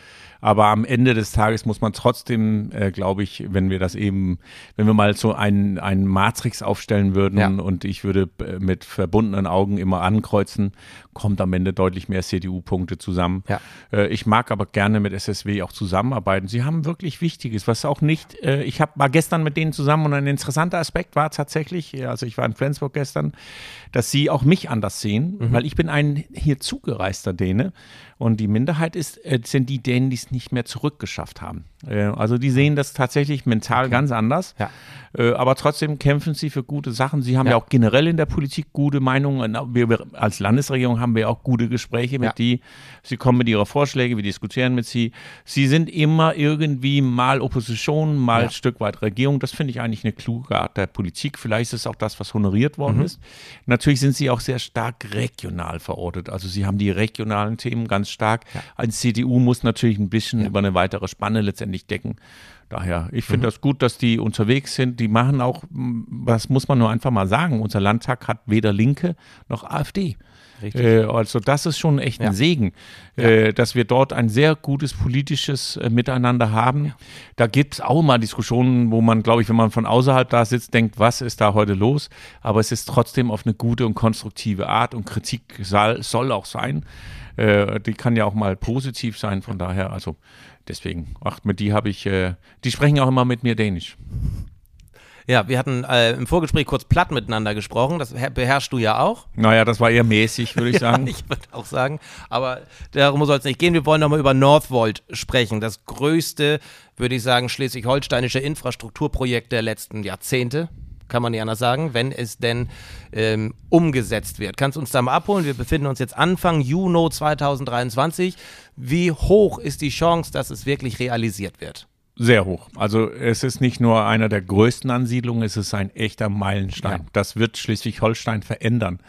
Aber am Ende des Tages muss man trotzdem, äh, glaube ich, wenn wir das eben, wenn wir mal so einen, einen Matrix aufstellen würden ja. und ich würde äh, mit verbundenen Augen immer ankreuzen, kommt am Ende deutlich mehr CDU-Punkte zusammen. Ja. Äh, ich mag aber gerne mit SSW auch zusammenarbeiten. Sie haben wirklich Wichtiges, was auch nicht, äh, ich hab, war gestern mit denen zusammen und ein interessanter Aspekt war tatsächlich, also ich war in Flensburg gestern, dass sie auch mich anders sehen, mhm. weil ich bin ein hier zugereister Däne und die Minderheit ist, äh, sind die Dänen, die es nicht mehr zurückgeschafft haben. Äh, also die sehen das tatsächlich mental okay. ganz anders. Ja. Äh, aber trotzdem kämpfen sie für gute Sachen. Sie haben ja. ja, auch generell in der Politik gute Meinungen. Wir als Landesregierung haben wir auch gute Gespräche mit ja. die. Sie kommen mit ihrer Vorschläge, wir diskutieren mit sie. Sie sind immer irgendwie mal Opposition, mal ja. ein Stück weit Regierung. Das finde ich eigentlich eine kluge Art der Politik. Vielleicht ist es auch das, was honoriert worden mhm. ist. Natürlich sind sie auch sehr stark regional verortet. Also sie haben die regionalen Themen ganz stark. Ein CDU muss natürlich ein bisschen über eine weitere Spanne letztendlich decken. Daher, ich finde mhm. das gut, dass die unterwegs sind. Die machen auch, das muss man nur einfach mal sagen, unser Landtag hat weder Linke noch AfD. Äh, also das ist schon echt ein ja. Segen, ja. Äh, dass wir dort ein sehr gutes politisches äh, Miteinander haben. Ja. Da gibt es auch mal Diskussionen, wo man, glaube ich, wenn man von außerhalb da sitzt, denkt, was ist da heute los? Aber es ist trotzdem auf eine gute und konstruktive Art und Kritik soll, soll auch sein. Äh, die kann ja auch mal positiv sein, von daher, also deswegen, ach, mit die habe ich, äh, die sprechen auch immer mit mir Dänisch. Ja, wir hatten äh, im Vorgespräch kurz platt miteinander gesprochen. Das beherrschst du ja auch. Naja, das war eher mäßig, würde ich (laughs) sagen. ja, ich würde auch sagen. Aber darum soll es nicht gehen. Wir wollen nochmal über Northvolt sprechen. Das größte, würde ich sagen, schleswig-holsteinische Infrastrukturprojekt der letzten Jahrzehnte kann man nicht anders sagen, wenn es denn ähm, umgesetzt wird. Kannst du uns da mal abholen? Wir befinden uns jetzt Anfang Juni 2023. Wie hoch ist die Chance, dass es wirklich realisiert wird? Sehr hoch. Also es ist nicht nur einer der größten Ansiedlungen, es ist ein echter Meilenstein. Ja. Das wird Schleswig-Holstein verändern.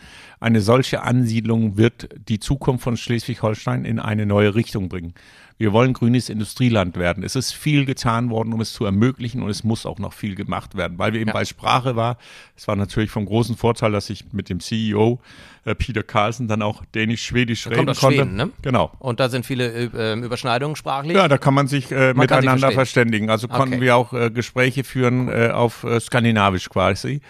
Eine solche Ansiedlung wird die Zukunft von Schleswig-Holstein in eine neue Richtung bringen. Wir wollen grünes Industrieland werden. Es ist viel getan worden, um es zu ermöglichen und es muss auch noch viel gemacht werden, weil wir eben ja. bei Sprache war. Es war natürlich vom großen Vorteil, dass ich mit dem CEO äh, Peter Carlsen dann auch Dänisch-Schwedisch reden konnte. Schweden, ne? Genau. Und da sind viele äh, Überschneidungen sprachlich? Ja, da kann man sich äh, man miteinander sich verständigen. Also konnten okay. wir auch äh, Gespräche führen äh, auf äh, Skandinavisch quasi.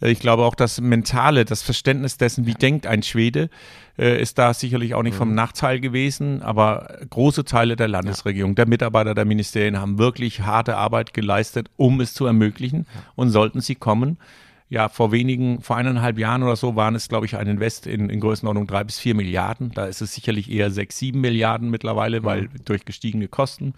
ich glaube auch das Mentale, das Verständnis dessen, wie denkt ein Schwede, äh, ist da sicherlich auch nicht vom mhm. Nachteil gewesen, aber große Teile der Landesregierung, der Mitarbeiter der Ministerien haben wirklich harte Arbeit geleistet, um es zu ermöglichen und sollten sie kommen, ja, vor wenigen, vor eineinhalb Jahren oder so waren es, glaube ich, ein Invest in, in Größenordnung drei bis vier Milliarden. Da ist es sicherlich eher sechs, sieben Milliarden mittlerweile, weil durch gestiegene Kosten.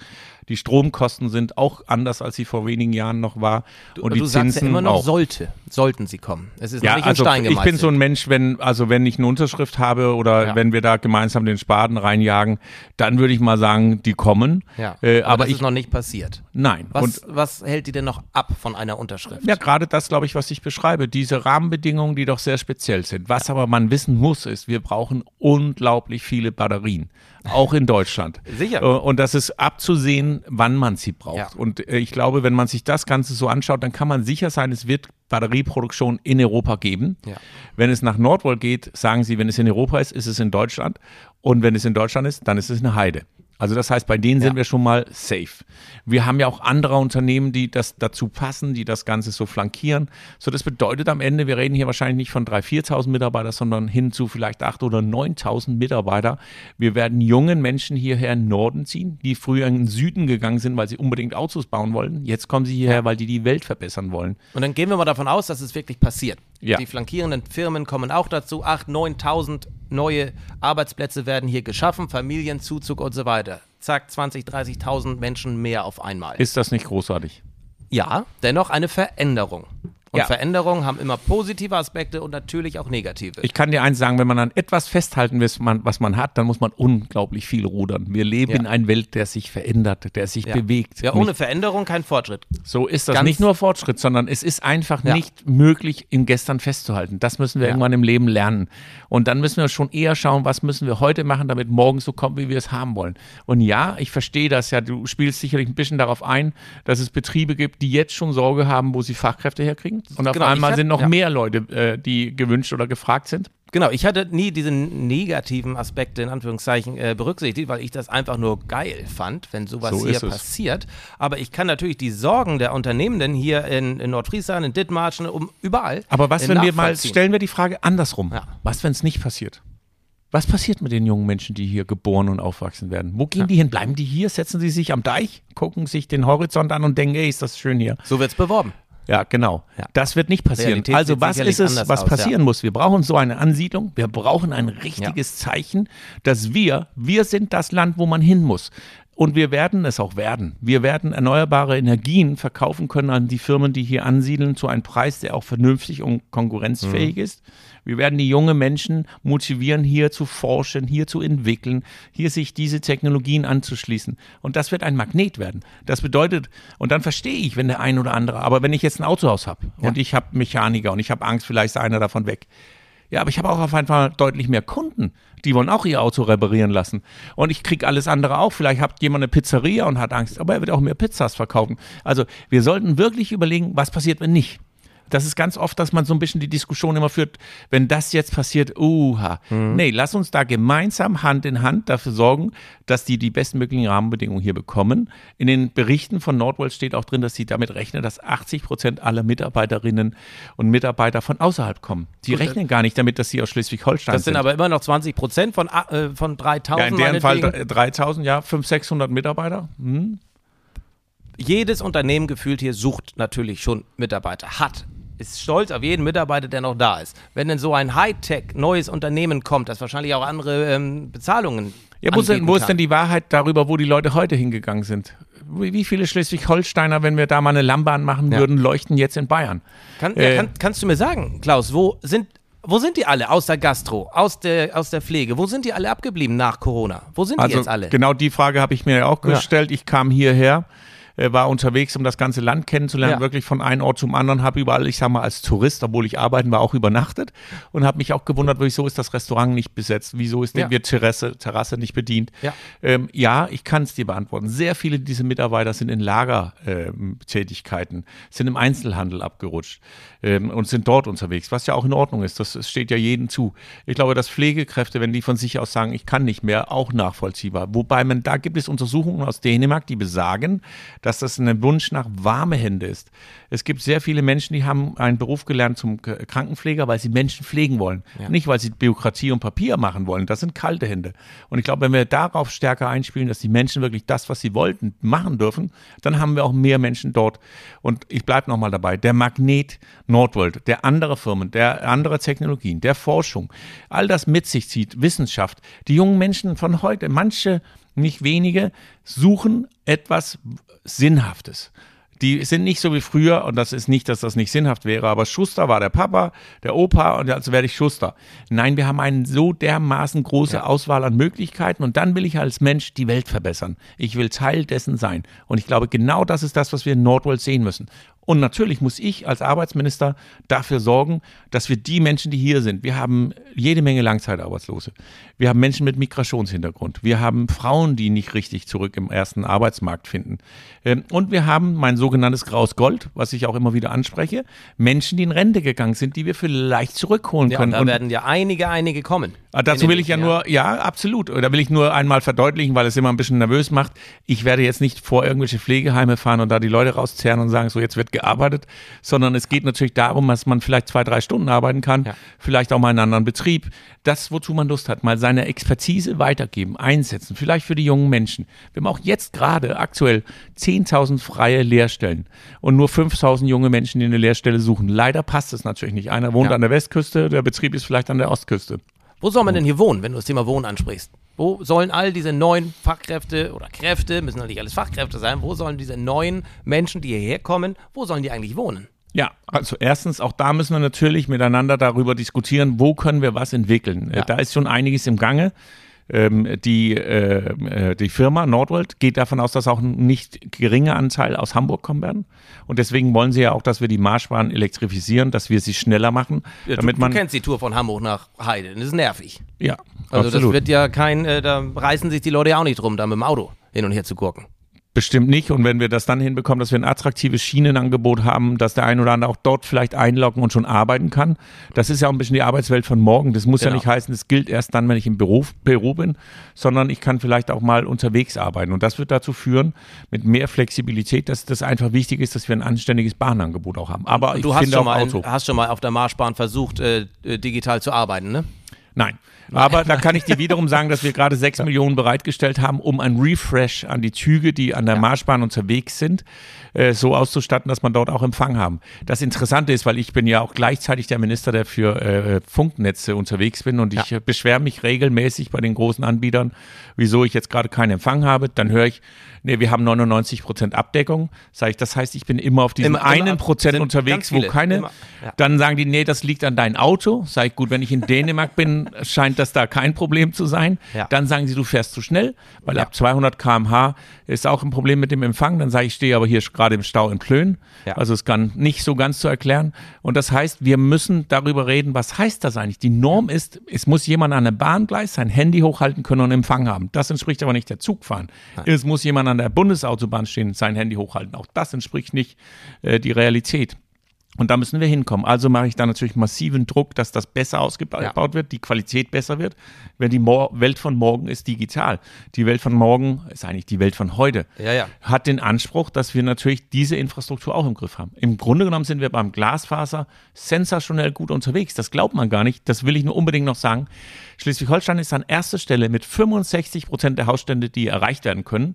Die Stromkosten sind auch anders, als sie vor wenigen Jahren noch war. Und du, die du Zinsen sagst ja immer noch auch. sollte, sollten sie kommen. Es ist ja, nicht also in Stein gemeißelt. Ich bin so ein Mensch, wenn, also wenn ich eine Unterschrift habe oder ja. wenn wir da gemeinsam den Spaten reinjagen, dann würde ich mal sagen, die kommen. Ja, äh, aber, aber das ich, ist noch nicht passiert. Nein. Was, Und, was hält die denn noch ab von einer Unterschrift? Ja, gerade das, glaube ich, was ich beschreibe. Diese Rahmenbedingungen, die doch sehr speziell sind. Was aber man wissen muss, ist, wir brauchen unglaublich viele Batterien auch in Deutschland. (laughs) Sicher. Äh, und das ist abzusehen, wann man sie braucht. Ja. Und äh, ich glaube, wenn man sich das Ganze so anschaut, dann kann man sicher sein, es wird Batterieproduktion in Europa geben. Ja. Wenn es nach Nordwold geht, sagen sie, wenn es in Europa ist, ist es in Deutschland. Und wenn es in Deutschland ist, dann ist es eine Heide. Also das heißt, bei denen ja. sind wir schon mal safe. Wir haben ja auch andere Unternehmen, die das dazu passen, die das Ganze so flankieren. So, das bedeutet am Ende, wir reden hier wahrscheinlich nicht von 3.000, 4.000 Mitarbeitern, sondern hin zu vielleicht 8.000 oder 9.000 Mitarbeiter. Wir werden jungen Menschen hierher in den Norden ziehen, die früher in den Süden gegangen sind, weil sie unbedingt Autos bauen wollen. Jetzt kommen sie hierher, weil die die Welt verbessern wollen. Und dann gehen wir mal davon aus, dass es wirklich passiert. Ja. Die flankierenden Firmen kommen auch dazu. 8.000, 9.000 neue Arbeitsplätze werden hier geschaffen, Familienzuzug und so weiter. Zack, 20, 30.000 Menschen mehr auf einmal. Ist das nicht großartig? Ja, dennoch eine Veränderung. Und ja. Veränderungen haben immer positive Aspekte und natürlich auch negative. Ich kann dir eins sagen, wenn man an etwas festhalten will, was man hat, dann muss man unglaublich viel rudern. Wir leben ja. in einer Welt, der sich verändert, der sich ja. bewegt. Ja, ohne nicht. Veränderung kein Fortschritt. So ist das. Ganz nicht nur Fortschritt, sondern es ist einfach nicht möglich, im Gestern festzuhalten. Das müssen wir irgendwann im Leben lernen. Und dann müssen wir schon eher schauen, was müssen wir heute machen, damit morgen so kommt, wie wir es haben wollen. Und ja, ich verstehe das ja. Du spielst sicherlich ein bisschen darauf ein, dass es Betriebe gibt, die jetzt schon Sorge haben, wo sie Fachkräfte herkriegen. Und auf genau, einmal hab, sind noch ja. mehr Leute, äh, die gewünscht oder gefragt sind. Genau, ich hatte nie diese negativen Aspekte in Anführungszeichen äh, berücksichtigt, weil ich das einfach nur geil fand, wenn sowas so hier passiert. Aber ich kann natürlich die Sorgen der Unternehmenden hier in, in Nordfriesland, in Dithmarschen, um überall. Aber was, wenn wir mal, stellen wir die Frage andersrum. Ja. Was, wenn es nicht passiert? Was passiert mit den jungen Menschen, die hier geboren und aufwachsen werden? Wo gehen ja. die hin? Bleiben die hier? Setzen sie sich am Deich, gucken sich den Horizont an und denken, ey, ist das schön hier? So wird es beworben. Ja, genau. Ja. Das wird nicht passieren. Realität also was ist es, was aus, passieren ja. muss? Wir brauchen so eine Ansiedlung. Wir brauchen ein richtiges ja. Zeichen, dass wir, wir sind das Land, wo man hin muss. Und wir werden es auch werden. Wir werden erneuerbare Energien verkaufen können an die Firmen, die hier ansiedeln, zu einem Preis, der auch vernünftig und konkurrenzfähig mhm. ist. Wir werden die jungen Menschen motivieren, hier zu forschen, hier zu entwickeln, hier sich diese Technologien anzuschließen. Und das wird ein Magnet werden. Das bedeutet, und dann verstehe ich, wenn der ein oder andere, aber wenn ich jetzt ein Autohaus habe ja. und ich habe Mechaniker und ich habe Angst, vielleicht ist einer davon weg, ja, aber ich habe auch auf Fall deutlich mehr Kunden. Die wollen auch ihr Auto reparieren lassen. Und ich kriege alles andere auch. Vielleicht hat jemand eine Pizzeria und hat Angst, aber er wird auch mehr Pizzas verkaufen. Also wir sollten wirklich überlegen, was passiert, wenn nicht das ist ganz oft, dass man so ein bisschen die Diskussion immer führt, wenn das jetzt passiert, uha. Mhm. Nee, lass uns da gemeinsam Hand in Hand dafür sorgen, dass die die bestmöglichen Rahmenbedingungen hier bekommen. In den Berichten von Nordwold steht auch drin, dass sie damit rechnen, dass 80 Prozent aller Mitarbeiterinnen und Mitarbeiter von außerhalb kommen. Die Gut, rechnen gar nicht damit, dass sie aus Schleswig-Holstein sind. Das sind aber immer noch 20 Prozent von, äh, von 3000. Ja, in deren Fall 3000, ja, 500, 600 Mitarbeiter. Hm jedes Unternehmen gefühlt hier sucht natürlich schon Mitarbeiter, hat ist stolz auf jeden Mitarbeiter, der noch da ist. Wenn denn so ein Hightech neues Unternehmen kommt, das wahrscheinlich auch andere ähm, Bezahlungen ja, wo, denn, wo ist denn die Wahrheit darüber, wo die Leute heute hingegangen sind? Wie viele Schleswig-Holsteiner, wenn wir da mal eine Lampe anmachen ja. würden, leuchten jetzt in Bayern? Kann, äh, ja, kann, kannst du mir sagen, Klaus, wo sind, wo sind die alle aus der Gastro, aus der, aus der Pflege? Wo sind die alle abgeblieben nach Corona? Wo sind also die jetzt alle? Genau die Frage habe ich mir auch gestellt. Ja. Ich kam hierher äh, war unterwegs, um das ganze Land kennenzulernen, Ja. wirklich von einem Ort zum anderen, habe überall, ich sag mal, als Tourist, obwohl ich arbeiten war, auch übernachtet und habe mich auch gewundert, wieso ist das Restaurant nicht besetzt, wieso ist Ja. die Terrasse, Terrasse nicht bedient. Ja. Ähm, ja, ich kann es dir beantworten. Sehr viele dieser Mitarbeiter sind in Lagertätigkeiten, sind im Einzelhandel abgerutscht ähm, und sind dort unterwegs, was ja auch in Ordnung ist. Das, das steht ja jedem zu. Ich glaube, dass Pflegekräfte, wenn die von sich aus sagen, ich kann nicht mehr, auch nachvollziehbar. Wobei man, da gibt es Untersuchungen aus Dänemark, die besagen, dass das ein Wunsch nach warme Hände ist. Es gibt sehr viele Menschen, die haben einen Beruf gelernt zum Krankenpfleger, weil sie Menschen pflegen wollen. Nicht, weil sie Bürokratie und Papier machen wollen. Das sind kalte Hände. Und ich glaube, wenn wir darauf stärker einspielen, dass die Menschen wirklich das, was sie wollten, machen dürfen, dann haben wir auch mehr Menschen dort. Und ich bleibe nochmal dabei. Der Magnet Nordworld, der andere Firmen, der andere Technologien, der Forschung, all das mit sich zieht, Wissenschaft. Die jungen Menschen von heute, manche, nicht wenige, suchen etwas Sinnhaftes. Die sind nicht so wie früher, und das ist nicht, dass das nicht sinnhaft wäre, aber Schuster war der Papa, der Opa, und also werde ich Schuster. Nein, wir haben eine so dermaßen große Auswahl an Möglichkeiten, und dann will ich als Mensch die Welt verbessern. Ich will Teil dessen sein. Und ich glaube, genau das ist das, was wir in Nordworld sehen müssen. Und natürlich muss ich als Arbeitsminister dafür sorgen, dass wir die Menschen, die hier sind, wir haben jede Menge Langzeitarbeitslose. Wir haben Menschen mit Migrationshintergrund. Wir haben Frauen, die nicht richtig zurück im ersten Arbeitsmarkt finden. Ähm, Und wir haben mein sogenanntes Graues Gold, was ich auch immer wieder anspreche. Menschen, die in Rente gegangen sind, die wir vielleicht zurückholen Ja, und können. da Und- werden ja einige, einige kommen. Ah, Dazu will ich ja nur, ja, absolut. Da will ich nur einmal verdeutlichen, weil es immer ein bisschen nervös macht. Ich werde jetzt nicht vor irgendwelche Pflegeheime fahren und da die Leute rauszerren und sagen, so jetzt wird gearbeitet, sondern es geht natürlich darum, dass man vielleicht zwei, drei Stunden arbeiten kann, Ja. vielleicht auch mal in einem anderen Betrieb. Das, wozu man Lust hat, mal seine Expertise weitergeben, einsetzen, vielleicht für die jungen Menschen. Wir haben auch jetzt gerade aktuell 10.000 freie Lehrstellen und nur 5.000 junge Menschen, die eine Lehrstelle suchen. Leider passt es natürlich nicht. Einer wohnt Ja. an der Westküste, der Betrieb ist vielleicht an der Ostküste. Wo soll man denn hier wohnen, wenn du das Thema Wohnen ansprichst? Wo sollen all diese neuen Fachkräfte oder Kräfte, müssen ja nicht alles Fachkräfte sein, wo sollen diese neuen Menschen, die hierher kommen, wo sollen die eigentlich wohnen? Ja, also erstens, auch da müssen wir natürlich miteinander darüber diskutieren, wo können wir was entwickeln. Ja. Da ist schon einiges im Gange. Ähm, die, äh, äh, die Firma Nordworld geht davon aus, dass auch ein nicht geringer Anteil aus Hamburg kommen werden. Und deswegen wollen sie ja auch, dass wir die Marschbahn elektrifizieren, dass wir sie schneller machen, Ja, damit du, man du kennst die Tour von Hamburg nach Heide, das ist nervig. ja Also absolut. das wird ja kein, äh, da reißen sich die Leute ja auch nicht drum, da mit dem Auto hin und her zu gucken. Bestimmt nicht. Und wenn wir das dann hinbekommen, dass wir ein attraktives Schienenangebot haben, dass der ein oder andere auch dort vielleicht einloggen und schon arbeiten kann, das ist ja auch ein bisschen die Arbeitswelt von morgen. Das muss ja Genau. nicht heißen, das gilt erst dann, wenn ich im Beruf, Büro bin, sondern ich kann vielleicht auch mal unterwegs arbeiten. Und das wird dazu führen, mit mehr Flexibilität, dass das einfach wichtig ist, dass wir ein anständiges Bahnangebot auch haben. Aber ich Du hast finde schon, mal, hast schon mal auf der Marschbahn versucht, äh, digital zu arbeiten, ne? Nein. Aber da kann ich dir wiederum sagen, dass wir gerade sechs Millionen bereitgestellt haben, um ein Refresh an die Züge, die an der Marschbahn unterwegs sind, äh, so auszustatten, dass man dort auch Empfang haben. Das Interessante ist, weil ich bin ja auch gleichzeitig der Minister, der für äh, Funknetze unterwegs bin und ich äh, beschwere mich regelmäßig bei den großen Anbietern, wieso ich jetzt gerade keinen Empfang habe. Dann höre ich, nee, wir haben 99 Prozent Abdeckung. Sag ich, das heißt, ich bin immer auf diesem Immer- einen Prozent unterwegs, wo keine. Immer, ja. Dann sagen die, nee, das liegt an deinem Auto. Sag ich, gut, wenn ich in Dänemark bin, (laughs) scheint das da kein Problem zu sein. Ja. Dann sagen sie, du fährst zu schnell, weil Ja. ab 200 km/h ist auch ein Problem mit dem Empfang. Dann sage ich, ich stehe aber hier gerade im Stau in Plön. Ja. Also es kann nicht so ganz zu erklären. Und das heißt, wir müssen darüber reden, was heißt das eigentlich? Die Norm ist, es muss jemand an der Bahngleis sein Handy hochhalten können und Empfang haben. Das entspricht aber nicht der Zugfahren. Es muss jemand an der Bundesautobahn stehen, sein Handy hochhalten. Auch das entspricht nicht äh, die Realität. Und da müssen wir hinkommen. Also mache ich da natürlich massiven Druck, dass das besser ausgebaut Ja. wird, die Qualität besser wird. Wenn die Mor Welt von morgen ist digital. Die Welt von morgen ist eigentlich die Welt von heute. Ja, ja. Hat den Anspruch, dass wir natürlich diese Infrastruktur auch im Griff haben. Im Grunde genommen sind wir beim Glasfaser sensationell gut unterwegs. Das glaubt man gar nicht. Das will ich nur unbedingt noch sagen. Schleswig-Holstein ist an erster Stelle mit 65 Prozent der Hausstände, die erreicht werden können.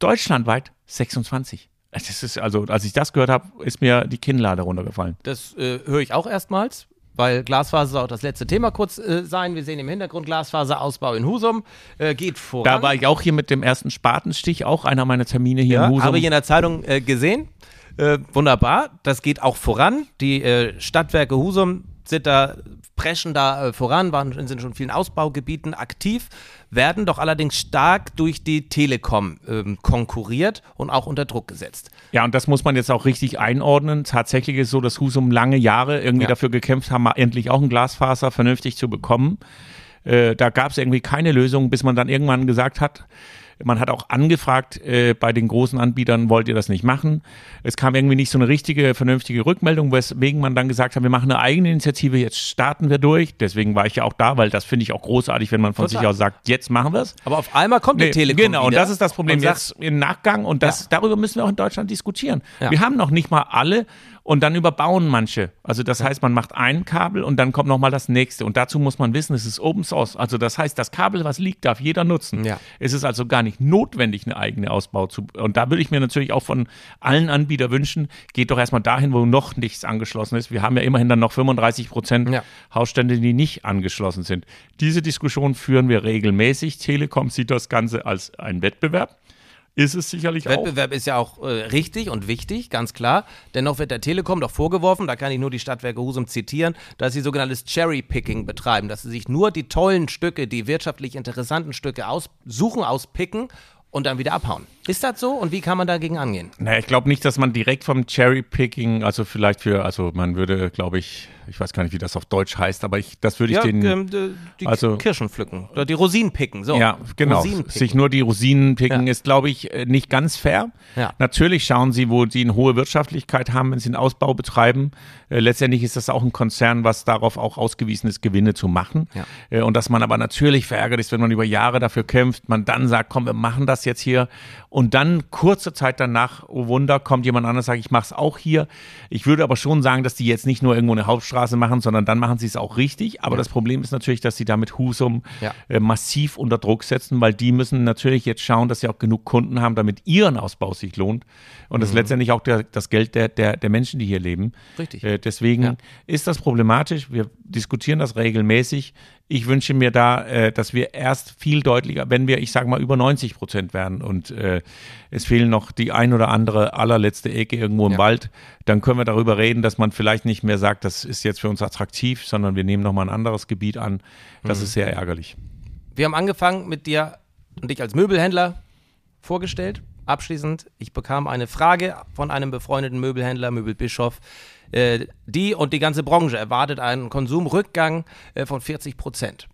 Deutschlandweit 26. Das ist also, als ich das gehört habe, ist mir die Kinnlade runtergefallen. Das äh, höre ich auch erstmals, weil Glasfaser soll auch das letzte Thema kurz äh, sein. Wir sehen im Hintergrund Glasfaserausbau in Husum. Äh, geht voran. Da war ich auch hier mit dem ersten Spatenstich, auch einer meiner Termine hier ja, in Husum. habe ich in der Zeitung äh, gesehen. Äh, wunderbar, das geht auch voran. Die äh, Stadtwerke Husum sind da, preschen da äh, voran, waren, sind schon in vielen Ausbaugebieten aktiv, werden doch allerdings stark durch die Telekom ähm, konkurriert und auch unter Druck gesetzt. Ja, und das muss man jetzt auch richtig einordnen. Tatsächlich ist es so, dass Husum lange Jahre irgendwie ja. dafür gekämpft haben, endlich auch ein Glasfaser vernünftig zu bekommen. Äh, da gab es irgendwie keine Lösung, bis man dann irgendwann gesagt hat, man hat auch angefragt äh, bei den großen Anbietern, wollt ihr das nicht machen? Es kam irgendwie nicht so eine richtige, vernünftige Rückmeldung, weswegen man dann gesagt hat, wir machen eine eigene Initiative, jetzt starten wir durch. Deswegen war ich ja auch da, weil das finde ich auch großartig, wenn man von Total. sich aus sagt, jetzt machen wir es. Aber auf einmal kommt nee, die Telekom Genau, und das ist das Problem jetzt im Nachgang und das, ja. darüber müssen wir auch in Deutschland diskutieren. Ja. Wir haben noch nicht mal alle und dann überbauen manche. Also das heißt, man macht ein Kabel und dann kommt nochmal das nächste. Und dazu muss man wissen, es ist Open Source. Also das heißt, das Kabel, was liegt, darf jeder nutzen. Ja. Es ist also gar nicht notwendig, eine eigene Ausbau zu. Und da würde ich mir natürlich auch von allen Anbietern wünschen, geht doch erstmal dahin, wo noch nichts angeschlossen ist. Wir haben ja immerhin dann noch 35 Prozent ja. Hausstände, die nicht angeschlossen sind. Diese Diskussion führen wir regelmäßig. Telekom sieht das Ganze als einen Wettbewerb. Ist es sicherlich Wettbewerb auch. Wettbewerb ist ja auch äh, richtig und wichtig, ganz klar. Dennoch wird der Telekom doch vorgeworfen, da kann ich nur die Stadtwerke Husum zitieren, dass sie sogenanntes Cherry-Picking betreiben, dass sie sich nur die tollen Stücke, die wirtschaftlich interessanten Stücke aussuchen, auspicken und dann wieder abhauen. Ist das so und wie kann man dagegen angehen? Naja, ich glaube nicht, dass man direkt vom Cherry-Picking, also vielleicht für, also man würde, glaube ich, ich weiß gar nicht, wie das auf Deutsch heißt, aber ich, das würde ich ja, den. Ähm, die also, Kirschen pflücken oder die Rosinen picken, so. Ja, genau. Sich nur die Rosinen picken ja. ist, glaube ich, äh, nicht ganz fair. Ja. Natürlich schauen sie, wo sie eine hohe Wirtschaftlichkeit haben, wenn sie einen Ausbau betreiben. Äh, letztendlich ist das auch ein Konzern, was darauf auch ausgewiesen ist, Gewinne zu machen. Ja. Äh, und dass man aber natürlich verärgert ist, wenn man über Jahre dafür kämpft, man dann sagt, komm, wir machen das jetzt hier. Und dann kurze Zeit danach, oh Wunder, kommt jemand anderes, sagt, ich mache es auch hier. Ich würde aber schon sagen, dass die jetzt nicht nur irgendwo eine Hauptstraße Straße machen, sondern dann machen sie es auch richtig. Aber ja. das Problem ist natürlich, dass sie damit Husum ja. äh, massiv unter Druck setzen, weil die müssen natürlich jetzt schauen, dass sie auch genug Kunden haben, damit ihren Ausbau sich lohnt. Und mhm. das ist letztendlich auch der, das Geld der, der, der Menschen, die hier leben. Richtig. Äh, deswegen ja. ist das problematisch. Wir diskutieren das regelmäßig. Ich wünsche mir da, äh, dass wir erst viel deutlicher, wenn wir, ich sage mal, über 90 Prozent werden und äh, es fehlen noch die ein oder andere allerletzte Ecke irgendwo im ja. Wald, dann können wir darüber reden, dass man vielleicht nicht mehr sagt, das ist jetzt für uns attraktiv, sondern wir nehmen nochmal ein anderes Gebiet an. Das mhm. ist sehr ärgerlich. Wir haben angefangen mit dir und dich als Möbelhändler vorgestellt. Abschließend, ich bekam eine Frage von einem befreundeten Möbelhändler, Möbelbischof. Äh, die und die ganze Branche erwartet einen Konsumrückgang äh, von 40 Prozent.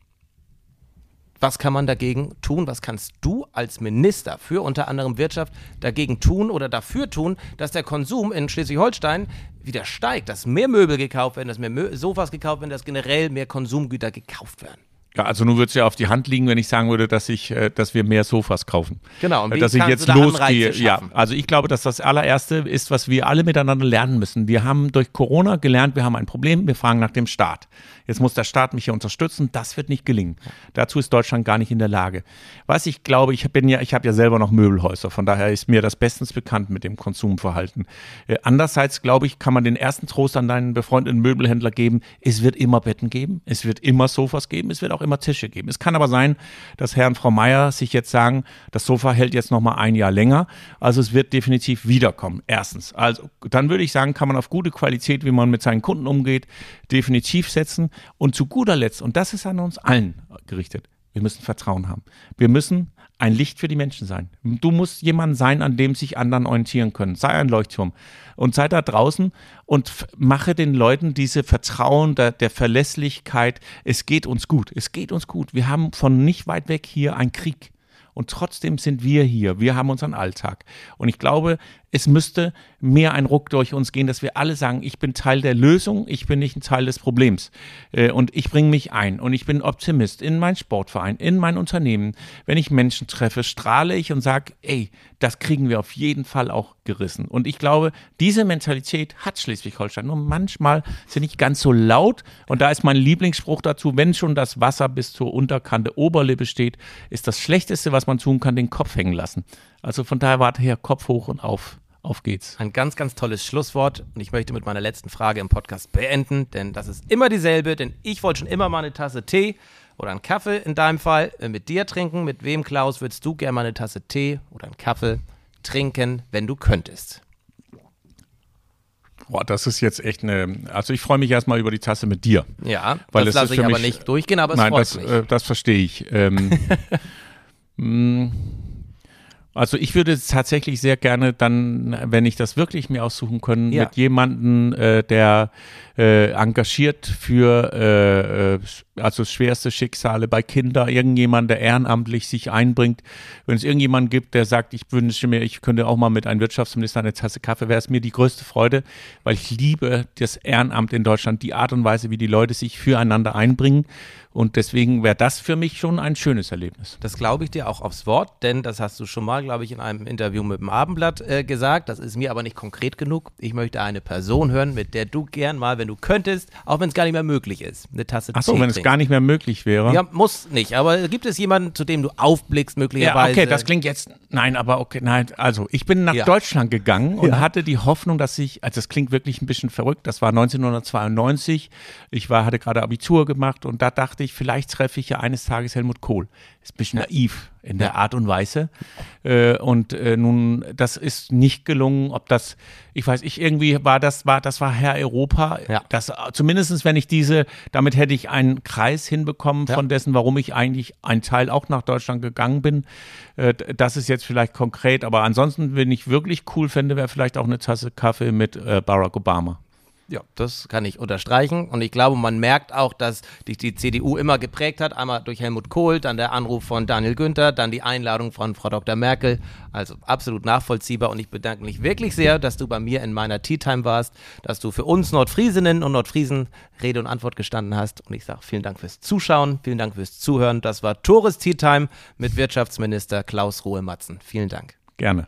Was kann man dagegen tun? Was kannst du als Minister für unter anderem Wirtschaft dagegen tun oder dafür tun, dass der Konsum in Schleswig-Holstein wieder steigt, dass mehr Möbel gekauft werden, dass mehr Mö Sofas gekauft werden, dass generell mehr Konsumgüter gekauft werden? Ja, also nun würde es ja auf die Hand liegen, wenn ich sagen würde, dass ich, äh, dass wir mehr Sofas kaufen. Genau. Und wie dass ich jetzt losgehe. Ja, also ich glaube, dass das allererste ist, was wir alle miteinander lernen müssen. Wir haben durch Corona gelernt, wir haben ein Problem, wir fragen nach dem Staat. Jetzt muss der Staat mich hier unterstützen. Das wird nicht gelingen. Dazu ist Deutschland gar nicht in der Lage. Was ich glaube, ich bin ja, ich habe ja selber noch Möbelhäuser. Von daher ist mir das bestens bekannt mit dem Konsumverhalten. Äh, andererseits glaube ich, kann man den ersten Trost an deinen befreundeten Möbelhändler geben. Es wird immer Betten geben. Es wird immer Sofas geben. Es wird auch immer Tische geben. Es kann aber sein, dass Herr und Frau Meier sich jetzt sagen, das Sofa hält jetzt noch mal ein Jahr länger. Also es wird definitiv wiederkommen. Erstens. Also dann würde ich sagen, kann man auf gute Qualität, wie man mit seinen Kunden umgeht, definitiv setzen. Und zu guter Letzt, und das ist an uns allen gerichtet, wir müssen Vertrauen haben. Wir müssen ein Licht für die Menschen sein. Du musst jemand sein, an dem sich anderen orientieren können. Sei ein Leuchtturm. Und sei da draußen und mache den Leuten diese Vertrauen der, der Verlässlichkeit. Es geht uns gut. Es geht uns gut. Wir haben von nicht weit weg hier einen Krieg. Und trotzdem sind wir hier. Wir haben unseren Alltag. Und ich glaube, es müsste mehr ein Ruck durch uns gehen, dass wir alle sagen, ich bin Teil der Lösung, ich bin nicht ein Teil des Problems. Äh, und ich bringe mich ein und ich bin Optimist in meinen Sportverein, in mein Unternehmen. Wenn ich Menschen treffe, strahle ich und sage, ey, das kriegen wir auf jeden Fall auch gerissen. Und ich glaube, diese Mentalität hat Schleswig-Holstein. Nur manchmal sind nicht ganz so laut. Und da ist mein Lieblingsspruch dazu, wenn schon das Wasser bis zur Unterkante Oberlippe steht, ist das Schlechteste, was man tun kann, den Kopf hängen lassen. Also von daher warte her, Kopf hoch und auf. Auf geht's. Ein ganz, ganz tolles Schlusswort. Und ich möchte mit meiner letzten Frage im Podcast beenden, denn das ist immer dieselbe. Denn ich wollte schon immer mal eine Tasse Tee oder einen Kaffee in deinem Fall äh, mit dir trinken. Mit wem, Klaus, würdest du gerne mal eine Tasse Tee oder einen Kaffee trinken, wenn du könntest? Boah, das ist jetzt echt eine. Also ich freue mich erstmal über die Tasse mit dir. Ja, weil das lasse ich aber nicht durchgehen, aber es nein, freut das, mich. Äh, das verstehe ich. Ähm, (laughs) mh, also ich würde tatsächlich sehr gerne dann, wenn ich das wirklich mir aussuchen können, Ja. mit jemandem, äh, der äh, engagiert für äh, äh, also schwerste Schicksale bei Kindern, irgendjemand, der ehrenamtlich sich einbringt. Wenn es irgendjemanden gibt, der sagt, ich wünsche mir, ich könnte auch mal mit einem Wirtschaftsminister eine Tasse Kaffee, wäre es mir die größte Freude, weil ich liebe das Ehrenamt in Deutschland, die Art und Weise, wie die Leute sich füreinander einbringen. Und deswegen wäre das für mich schon ein schönes Erlebnis. Das glaube ich dir auch aufs Wort, denn das hast du schon mal, glaube ich, in einem Interview mit dem Abendblatt äh, gesagt. Das ist mir aber nicht konkret genug. Ich möchte eine Person hören, mit der du gern mal, wenn du könntest, auch wenn es gar nicht mehr möglich ist, eine Tasse Ach so, Tee wenn es trinkst. gar nicht mehr möglich wäre. Ja, muss nicht. Aber gibt es jemanden, zu dem du aufblickst, Ja, möglicherweise? okay, das klingt jetzt. Nein, aber okay, nein. Also, ich bin nach Ja. Deutschland gegangen und hatte die Hoffnung, dass ich, also das klingt wirklich ein bisschen verrückt, das war 1992. Ich war, hatte gerade Abitur gemacht und da dachte ich, vielleicht treffe ich ja eines Tages Helmut Kohl. Ist ein bisschen naiv in der Art und Weise. Äh, und äh, nun, das ist nicht gelungen. Ob das, ich weiß, ich irgendwie war das, war, das war Herr Europa. Ja. Das, zumindestens, wenn ich diese, damit hätte ich einen Kreis hinbekommen von dessen, warum ich eigentlich ein Teil auch nach Deutschland gegangen bin. Äh, das ist jetzt vielleicht konkret, aber ansonsten, wenn ich wirklich cool fände, wäre vielleicht auch eine Tasse Kaffee mit äh, Barack Obama. Ja, das kann ich unterstreichen. Und ich glaube, man merkt auch, dass dich die CDU immer geprägt hat. Einmal durch Helmut Kohl, dann der Anruf von Daniel Günther, dann die Einladung von Frau Dr. Merkel. Also absolut nachvollziehbar. Und ich bedanke mich wirklich sehr, dass du bei mir in meiner Tea Time warst, dass du für uns Nordfriesinnen und Nordfriesen Rede und Antwort gestanden hast. Und ich sage vielen Dank fürs Zuschauen, vielen Dank fürs Zuhören. Das war Tores Tea Time mit Wirtschaftsminister Klaus Ruhe-Matzen. Vielen Dank. Gerne.